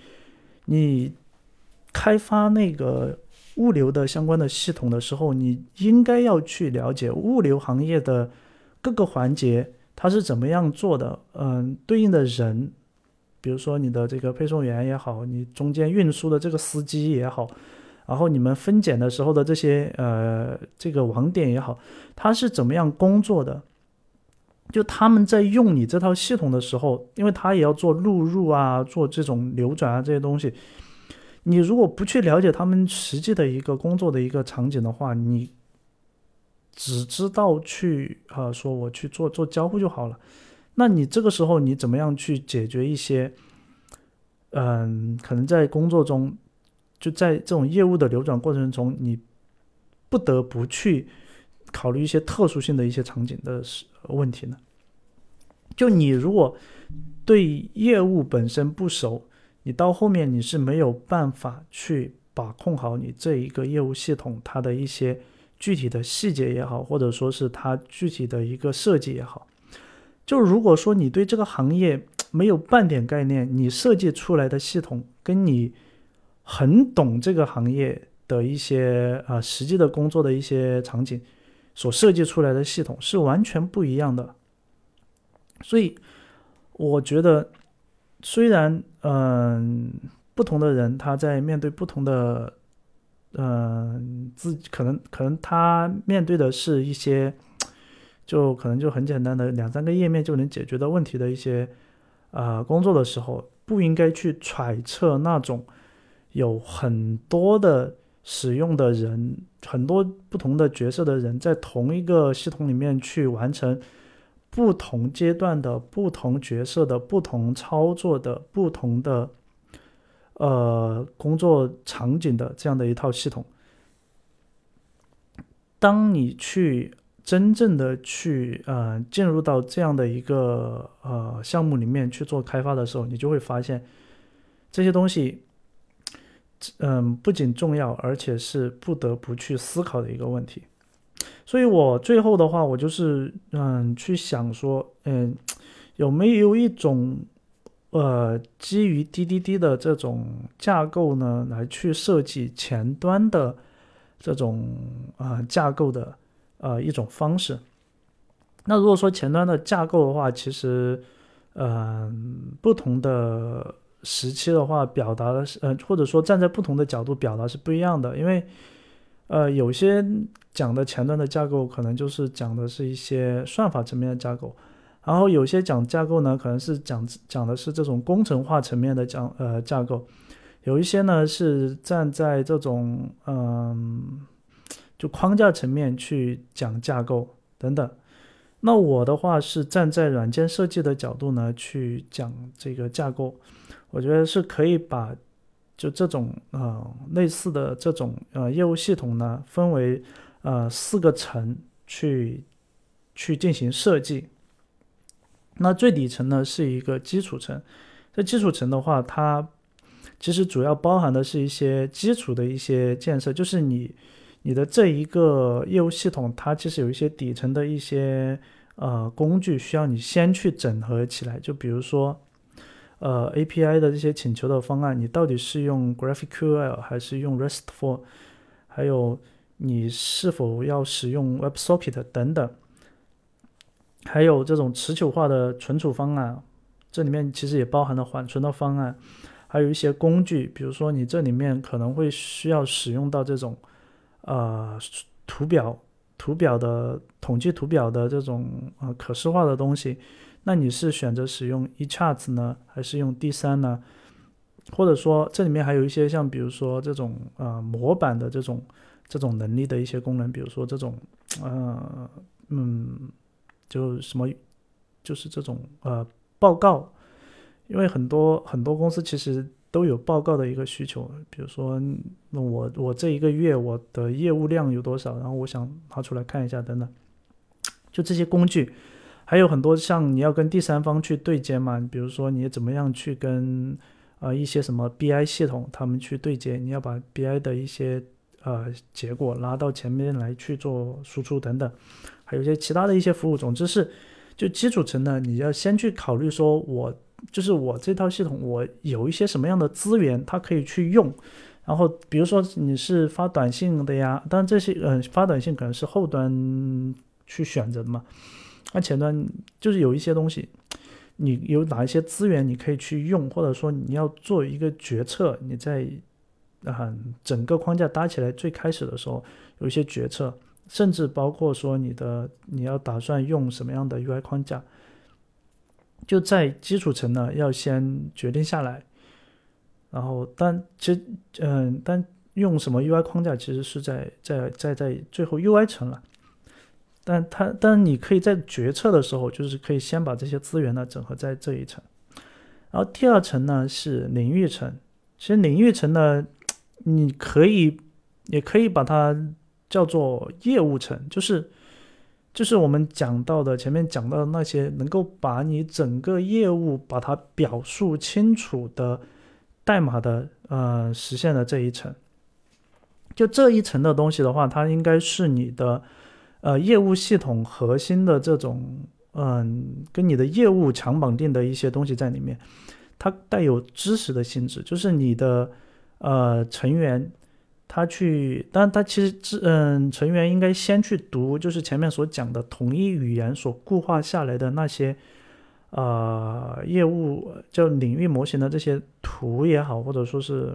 你开发那个物流的相关的系统的时候，你应该要去了解物流行业的各个环节它是怎么样做的。嗯，对应的人，比如说你的这个配送员也好，你中间运输的这个司机也好，然后你们分拣的时候的这些呃这个网点也好，它是怎么样工作的？就他们在用你这套系统的时候，因为他也要做录入啊，做这种流转啊这些东西。你如果不去了解他们实际的一个工作的一个场景的话，你只知道去啊说我去做做交互就好了。那你这个时候你怎么样去解决一些嗯，可能在工作中，就在这种业务的流转过程中，你不得不去考虑一些特殊性的一些场景的问题呢？就你如果对业务本身不熟，你到后面你是没有办法去把控好你这一个业务系统它的一些具体的细节也好，或者说是它具体的一个设计也好。就如果说你对这个行业没有半点概念，你设计出来的系统跟你很懂这个行业的一些啊实际的工作的一些场景所设计出来的系统是完全不一样的。所以我觉得，虽然嗯不同的人他在面对不同的嗯自可能可能他面对的是一些。就可能就很简单的两三个页面就能解决的问题的一些啊工作的时候，不应该去揣测那种有很多的使用的人，很多不同的角色的人在同一个系统里面去完成不同阶段的不同角色的不同操作的不同的呃工作场景的这样的一套系统。当你去。真正的去呃进入到这样的一个呃项目里面去做开发的时候，你就会发现这些东西，嗯，不仅重要，而且是不得不去思考的一个问题。所以我最后的话，我就是嗯去想说，嗯，有没有一种呃基于 DDD 的这种架构呢，来去设计前端的这种啊架构的。呃，一种方式。那如果说前端的架构的话，其实，嗯，不同的时期的话，表达的是，呃，或者说站在不同的角度表达是不一样的。因为，呃，有些讲的前端的架构，可能就是讲的是一些算法层面的架构；然后有些讲架构呢，可能是讲讲的是这种工程化层面的讲呃架构；有一些呢是站在这种嗯。就框架层面去讲架构等等，那我的话是站在软件设计的角度呢去讲这个架构，我觉得是可以把就这种呃类似的这种呃业务系统呢分为呃四个层去去进行设计。那最底层呢是一个基础层，这基础层的话，它其实主要包含的是一些基础的一些建设，就是你。你的这一个业务系统，它其实有一些底层的一些呃工具，需要你先去整合起来。就比如说，呃 API 的这些请求的方案，你到底是用 GraphQL 还是用 RESTful？还有你是否要使用 WebSocket 等等？还有这种持久化的存储方案，这里面其实也包含了缓存的方案，还有一些工具，比如说你这里面可能会需要使用到这种。呃，图表、图表的统计图表的这种呃可视化的东西，那你是选择使用 eCharts 呢，还是用 D 三呢？或者说这里面还有一些像比如说这种呃模板的这种这种能力的一些功能，比如说这种呃嗯，就什么就是这种呃报告，因为很多很多公司其实。都有报告的一个需求，比如说，那我我这一个月我的业务量有多少，然后我想拿出来看一下等等，就这些工具，还有很多像你要跟第三方去对接嘛，比如说你怎么样去跟呃一些什么 BI 系统他们去对接，你要把 BI 的一些呃结果拉到前面来去做输出等等，还有一些其他的一些服务，总之是就基础层呢，你要先去考虑说我。就是我这套系统，我有一些什么样的资源，它可以去用。然后，比如说你是发短信的呀，当然这些嗯发短信可能是后端去选择的嘛。那前端就是有一些东西，你有哪一些资源你可以去用，或者说你要做一个决策，你在啊整个框架搭起来最开始的时候有一些决策，甚至包括说你的你要打算用什么样的 UI 框架。就在基础层呢，要先决定下来，然后但其实嗯，但用什么 UI 框架其实是在在在在最后 UI 层了，但它但你可以在决策的时候，就是可以先把这些资源呢整合在这一层，然后第二层呢是领域层。其实领域层呢，你可以也可以把它叫做业务层，就是就是我们讲到的前面讲到的那些能够把你整个业务把它表述清楚的代码的呃实现的这一层。就这一层的东西的话，它应该是你的呃业务系统核心的这种嗯跟你的业务强绑定的一些东西在里面。它带有知识的性质，就是你的呃成员，他去，当然他其实知嗯成员应该先去读，就是前面所讲的同一语言所固化下来的那些呃业务叫领域模型的这些图也好，或者说是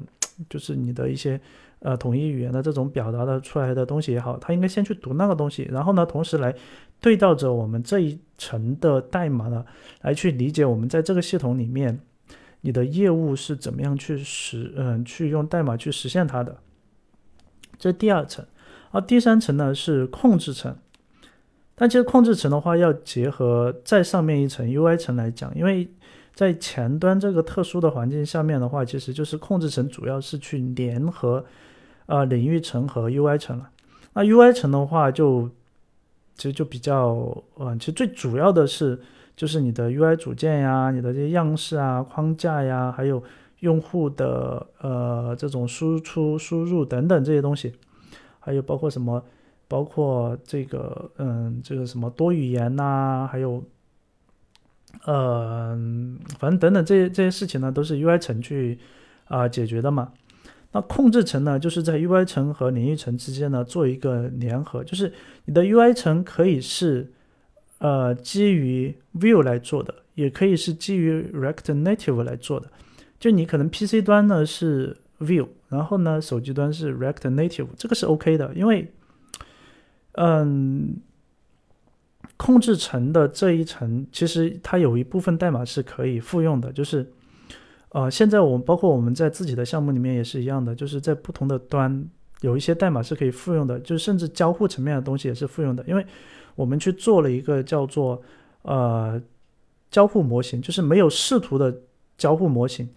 就是你的一些呃统一语言的这种表达的出来的东西也好，他应该先去读那个东西，然后呢，同时来对照着我们这一层的代码呢，来去理解我们在这个系统里面。你的业务是怎么样去实嗯去用代码去实现它的？这第二层，而第三层呢是控制层。但其实控制层的话，要结合再上面一层 UI 层来讲，因为在前端这个特殊的环境下面的话，其实就是控制层主要是去联合呃领域层和 UI 层了。那 UI 层的话，就其实就比较嗯，其实最主要的是。就是你的 UI 组件呀，你的这些样式啊、框架呀，还有用户的呃这种输出、输入等等这些东西，还有包括什么，包括这个嗯这个什么多语言呐，还有呃反正等等这些这些事情呢，都是 UI 层去啊解决的嘛。那控制层呢，就是在 UI 层和领域层之间呢做一个联合，就是你的 UI 层可以是。呃，基于 Vue 来做的，也可以是基于 React Native 来做的。就你可能 PC 端呢是 Vue，然后呢手机端是 React Native，这个是 OK 的，因为，嗯，控制层的这一层其实它有一部分代码是可以复用的，就是，呃，现在我们包括我们在自己的项目里面也是一样的，就是在不同的端有一些代码是可以复用的，就是甚至交互层面的东西也是复用的，因为。我们去做了一个叫做呃交互模型，就是没有视图的交互模型。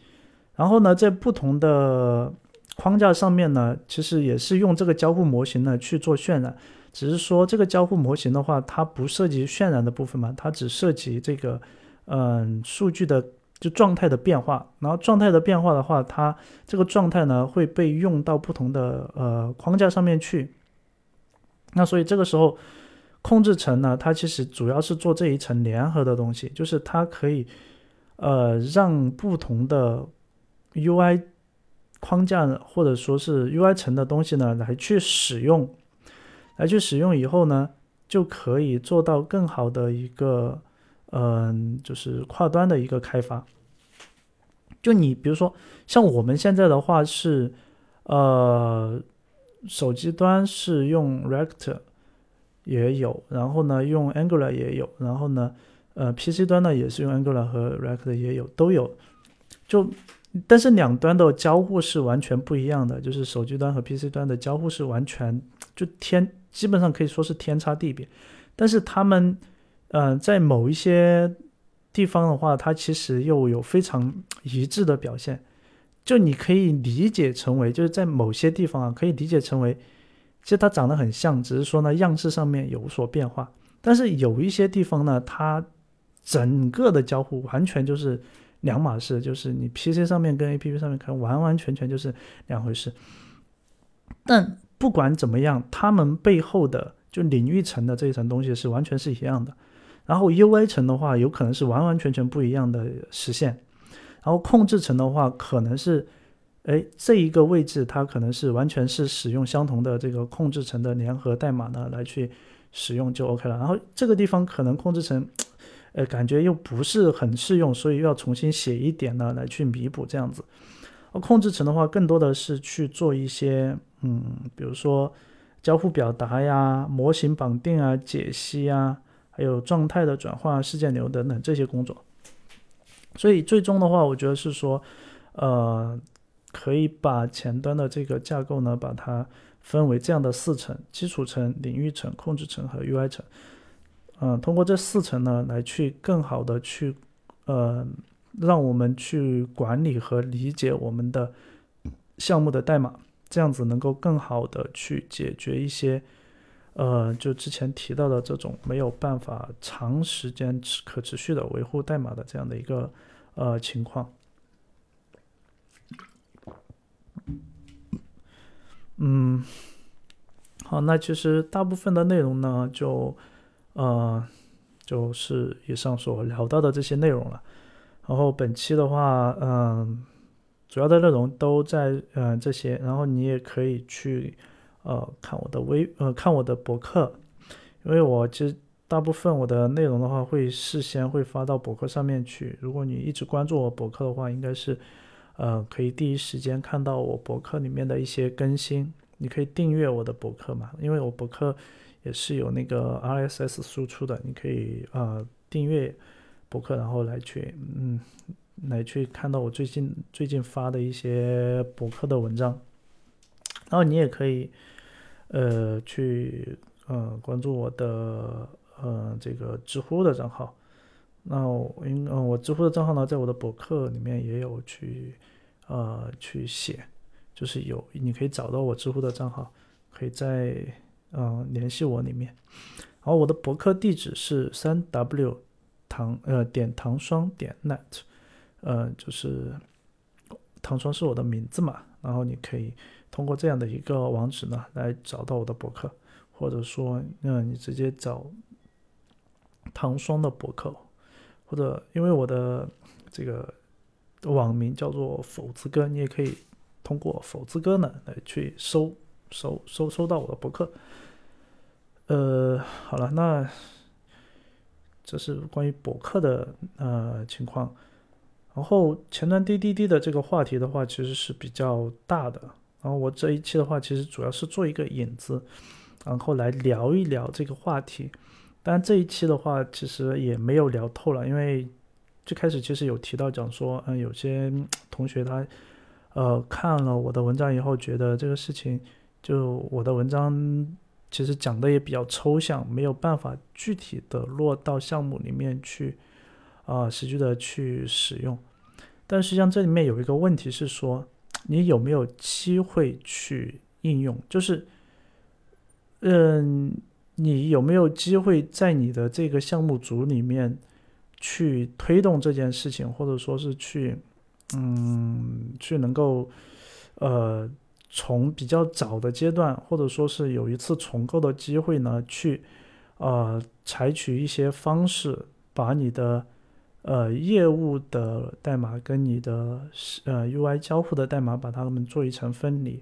然后呢，在不同的框架上面呢，其实也是用这个交互模型呢去做渲染。只是说这个交互模型的话，它不涉及渲染的部分嘛，它只涉及这个嗯数据的就状态的变化。然后状态的变化的话，它这个状态呢会被用到不同的呃框架上面去。那所以这个时候。控制层呢，它其实主要是做这一层联合的东西，就是它可以，呃，让不同的 UI 框架或者说是 UI 层的东西呢来去使用，来去使用以后呢，就可以做到更好的一个，嗯，就是跨端的一个开发。就你比如说，像我们现在的话是，呃，手机端是用 React。也有，然后呢，用 Angular 也有，然后呢，呃，PC 端呢也是用 Angular 和 React 也有，都有。就，但是两端的交互是完全不一样的，就是手机端和 PC 端的交互是完全就天，基本上可以说是天差地别。但是他们，呃，在某一些地方的话，它其实又有非常一致的表现。就你可以理解成为，就是在某些地方啊，可以理解成为。其实它长得很像，只是说呢样式上面有所变化。但是有一些地方呢，它整个的交互完全就是两码事，就是你 PC 上面跟 APP 上面可能完完全全就是两回事。但不管怎么样，它们背后的就领域层的这一层东西是完全是一样的。然后 UI 层的话，有可能是完完全全不一样的实现。然后控制层的话，可能是。哎，这一个位置它可能是完全是使用相同的这个控制层的联合代码呢来去使用就 OK 了。然后这个地方可能控制层，呃，感觉又不是很适用，所以又要重新写一点呢来去弥补这样子。而控制层的话，更多的是去做一些，嗯，比如说交互表达呀、模型绑定啊、解析啊，还有状态的转换、事件流等等这些工作。所以最终的话，我觉得是说，呃。可以把前端的这个架构呢，把它分为这样的四层：基础层、领域层、控制层和 UI 层。嗯，通过这四层呢，来去更好的去，呃，让我们去管理和理解我们的项目的代码，这样子能够更好的去解决一些，呃，就之前提到的这种没有办法长时间持可持续的维护代码的这样的一个呃情况。嗯，好，那其实大部分的内容呢，就呃就是以上所聊到的这些内容了。然后本期的话，嗯，主要的内容都在嗯这些。然后你也可以去呃看我的微呃看我的博客，因为我其实大部分我的内容的话会事先会发到博客上面去。如果你一直关注我博客的话，应该是呃可以第一时间看到我博客里面的一些更新。你可以订阅我的博客嘛，因为我博客也是有那个 RSS 输出的，你可以呃订阅。博客，然后来去，嗯，来去看到我最近最近发的一些博客的文章，然后你也可以，呃，去呃关注我的呃这个知乎的账号，那我因嗯我知乎的账号呢，在我的博客里面也有去呃去写，就是有你可以找到我知乎的账号，可以在嗯联系我里面，然后我的博客地址是三 W。糖呃点糖霜点 net，呃就是糖霜是我的名字嘛，然后你可以通过这样的一个网址呢来找到我的博客，或者说嗯你直接找唐双的博客，或者因为我的这个网名叫做否子哥，你也可以通过否子哥呢来去搜搜搜搜到我的博客。呃好了那。这是关于博客的呃情况，然后前端滴滴滴的这个话题的话，其实是比较大的。然后我这一期的话，其实主要是做一个引子，然后来聊一聊这个话题。但这一期的话，其实也没有聊透了，因为最开始其实有提到讲说，嗯，有些同学他呃看了我的文章以后，觉得这个事情就我的文章。其实讲的也比较抽象，没有办法具体的落到项目里面去，啊，实际的去使用。但实际上这里面有一个问题是说，你有没有机会去应用？就是，嗯，你有没有机会在你的这个项目组里面去推动这件事情，或者说是去，嗯，去能够，呃。从比较早的阶段，或者说是有一次重构的机会呢，去，呃，采取一些方式，把你的，呃，业务的代码跟你的呃 UI 交互的代码，把它们做一层分离，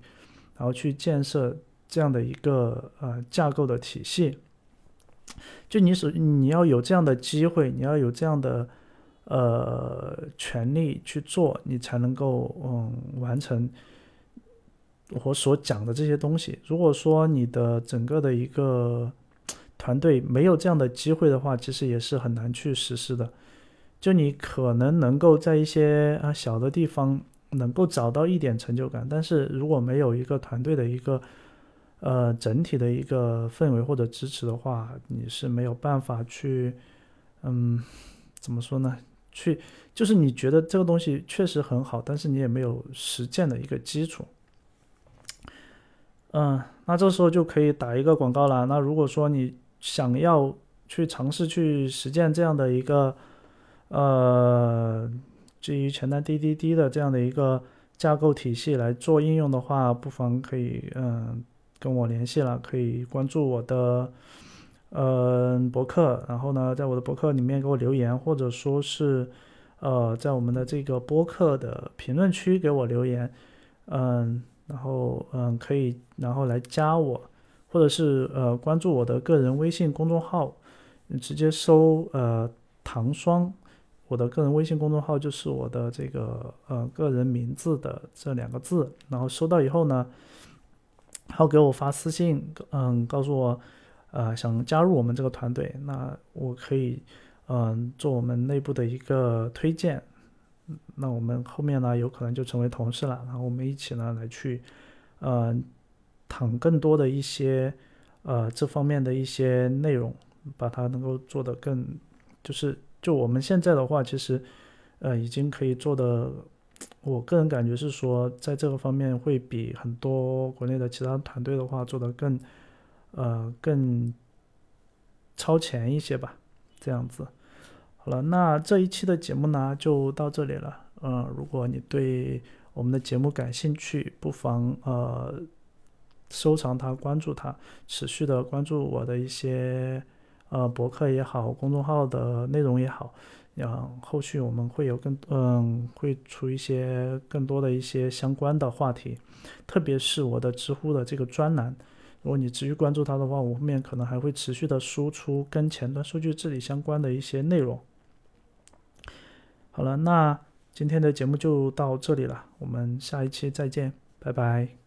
然后去建设这样的一个呃架构的体系。就你所你要有这样的机会，你要有这样的呃权利去做，你才能够嗯完成。我所讲的这些东西，如果说你的整个的一个团队没有这样的机会的话，其实也是很难去实施的。就你可能能够在一些啊小的地方能够找到一点成就感，但是如果没有一个团队的一个呃整体的一个氛围或者支持的话，你是没有办法去嗯怎么说呢？去就是你觉得这个东西确实很好，但是你也没有实践的一个基础。嗯，那这时候就可以打一个广告了。那如果说你想要去尝试去实践这样的一个，呃，基于前端滴滴滴的这样的一个架构体系来做应用的话，不妨可以嗯跟我联系了，可以关注我的呃博客，然后呢，在我的博客里面给我留言，或者说是呃在我们的这个播客的评论区给我留言，嗯。然后，嗯，可以，然后来加我，或者是呃关注我的个人微信公众号，你直接搜呃糖霜，我的个人微信公众号就是我的这个呃个人名字的这两个字，然后收到以后呢，然后给我发私信，嗯，告诉我，呃，想加入我们这个团队，那我可以，嗯，做我们内部的一个推荐。那我们后面呢，有可能就成为同事了，然后我们一起呢来去，呃，谈更多的一些，呃，这方面的一些内容，把它能够做得更，就是就我们现在的话，其实，呃，已经可以做的，我个人感觉是说，在这个方面会比很多国内的其他团队的话做的更，呃，更超前一些吧，这样子。好了，那这一期的节目呢就到这里了。呃，如果你对我们的节目感兴趣，不妨呃收藏它，关注它，持续的关注我的一些呃博客也好，公众号的内容也好。然后，后续我们会有更嗯会出一些更多的一些相关的话题，特别是我的知乎的这个专栏。如果你持续关注它的话，我后面可能还会持续的输出跟前端数据治理相关的一些内容。好了，那今天的节目就到这里了，我们下一期再见，拜拜。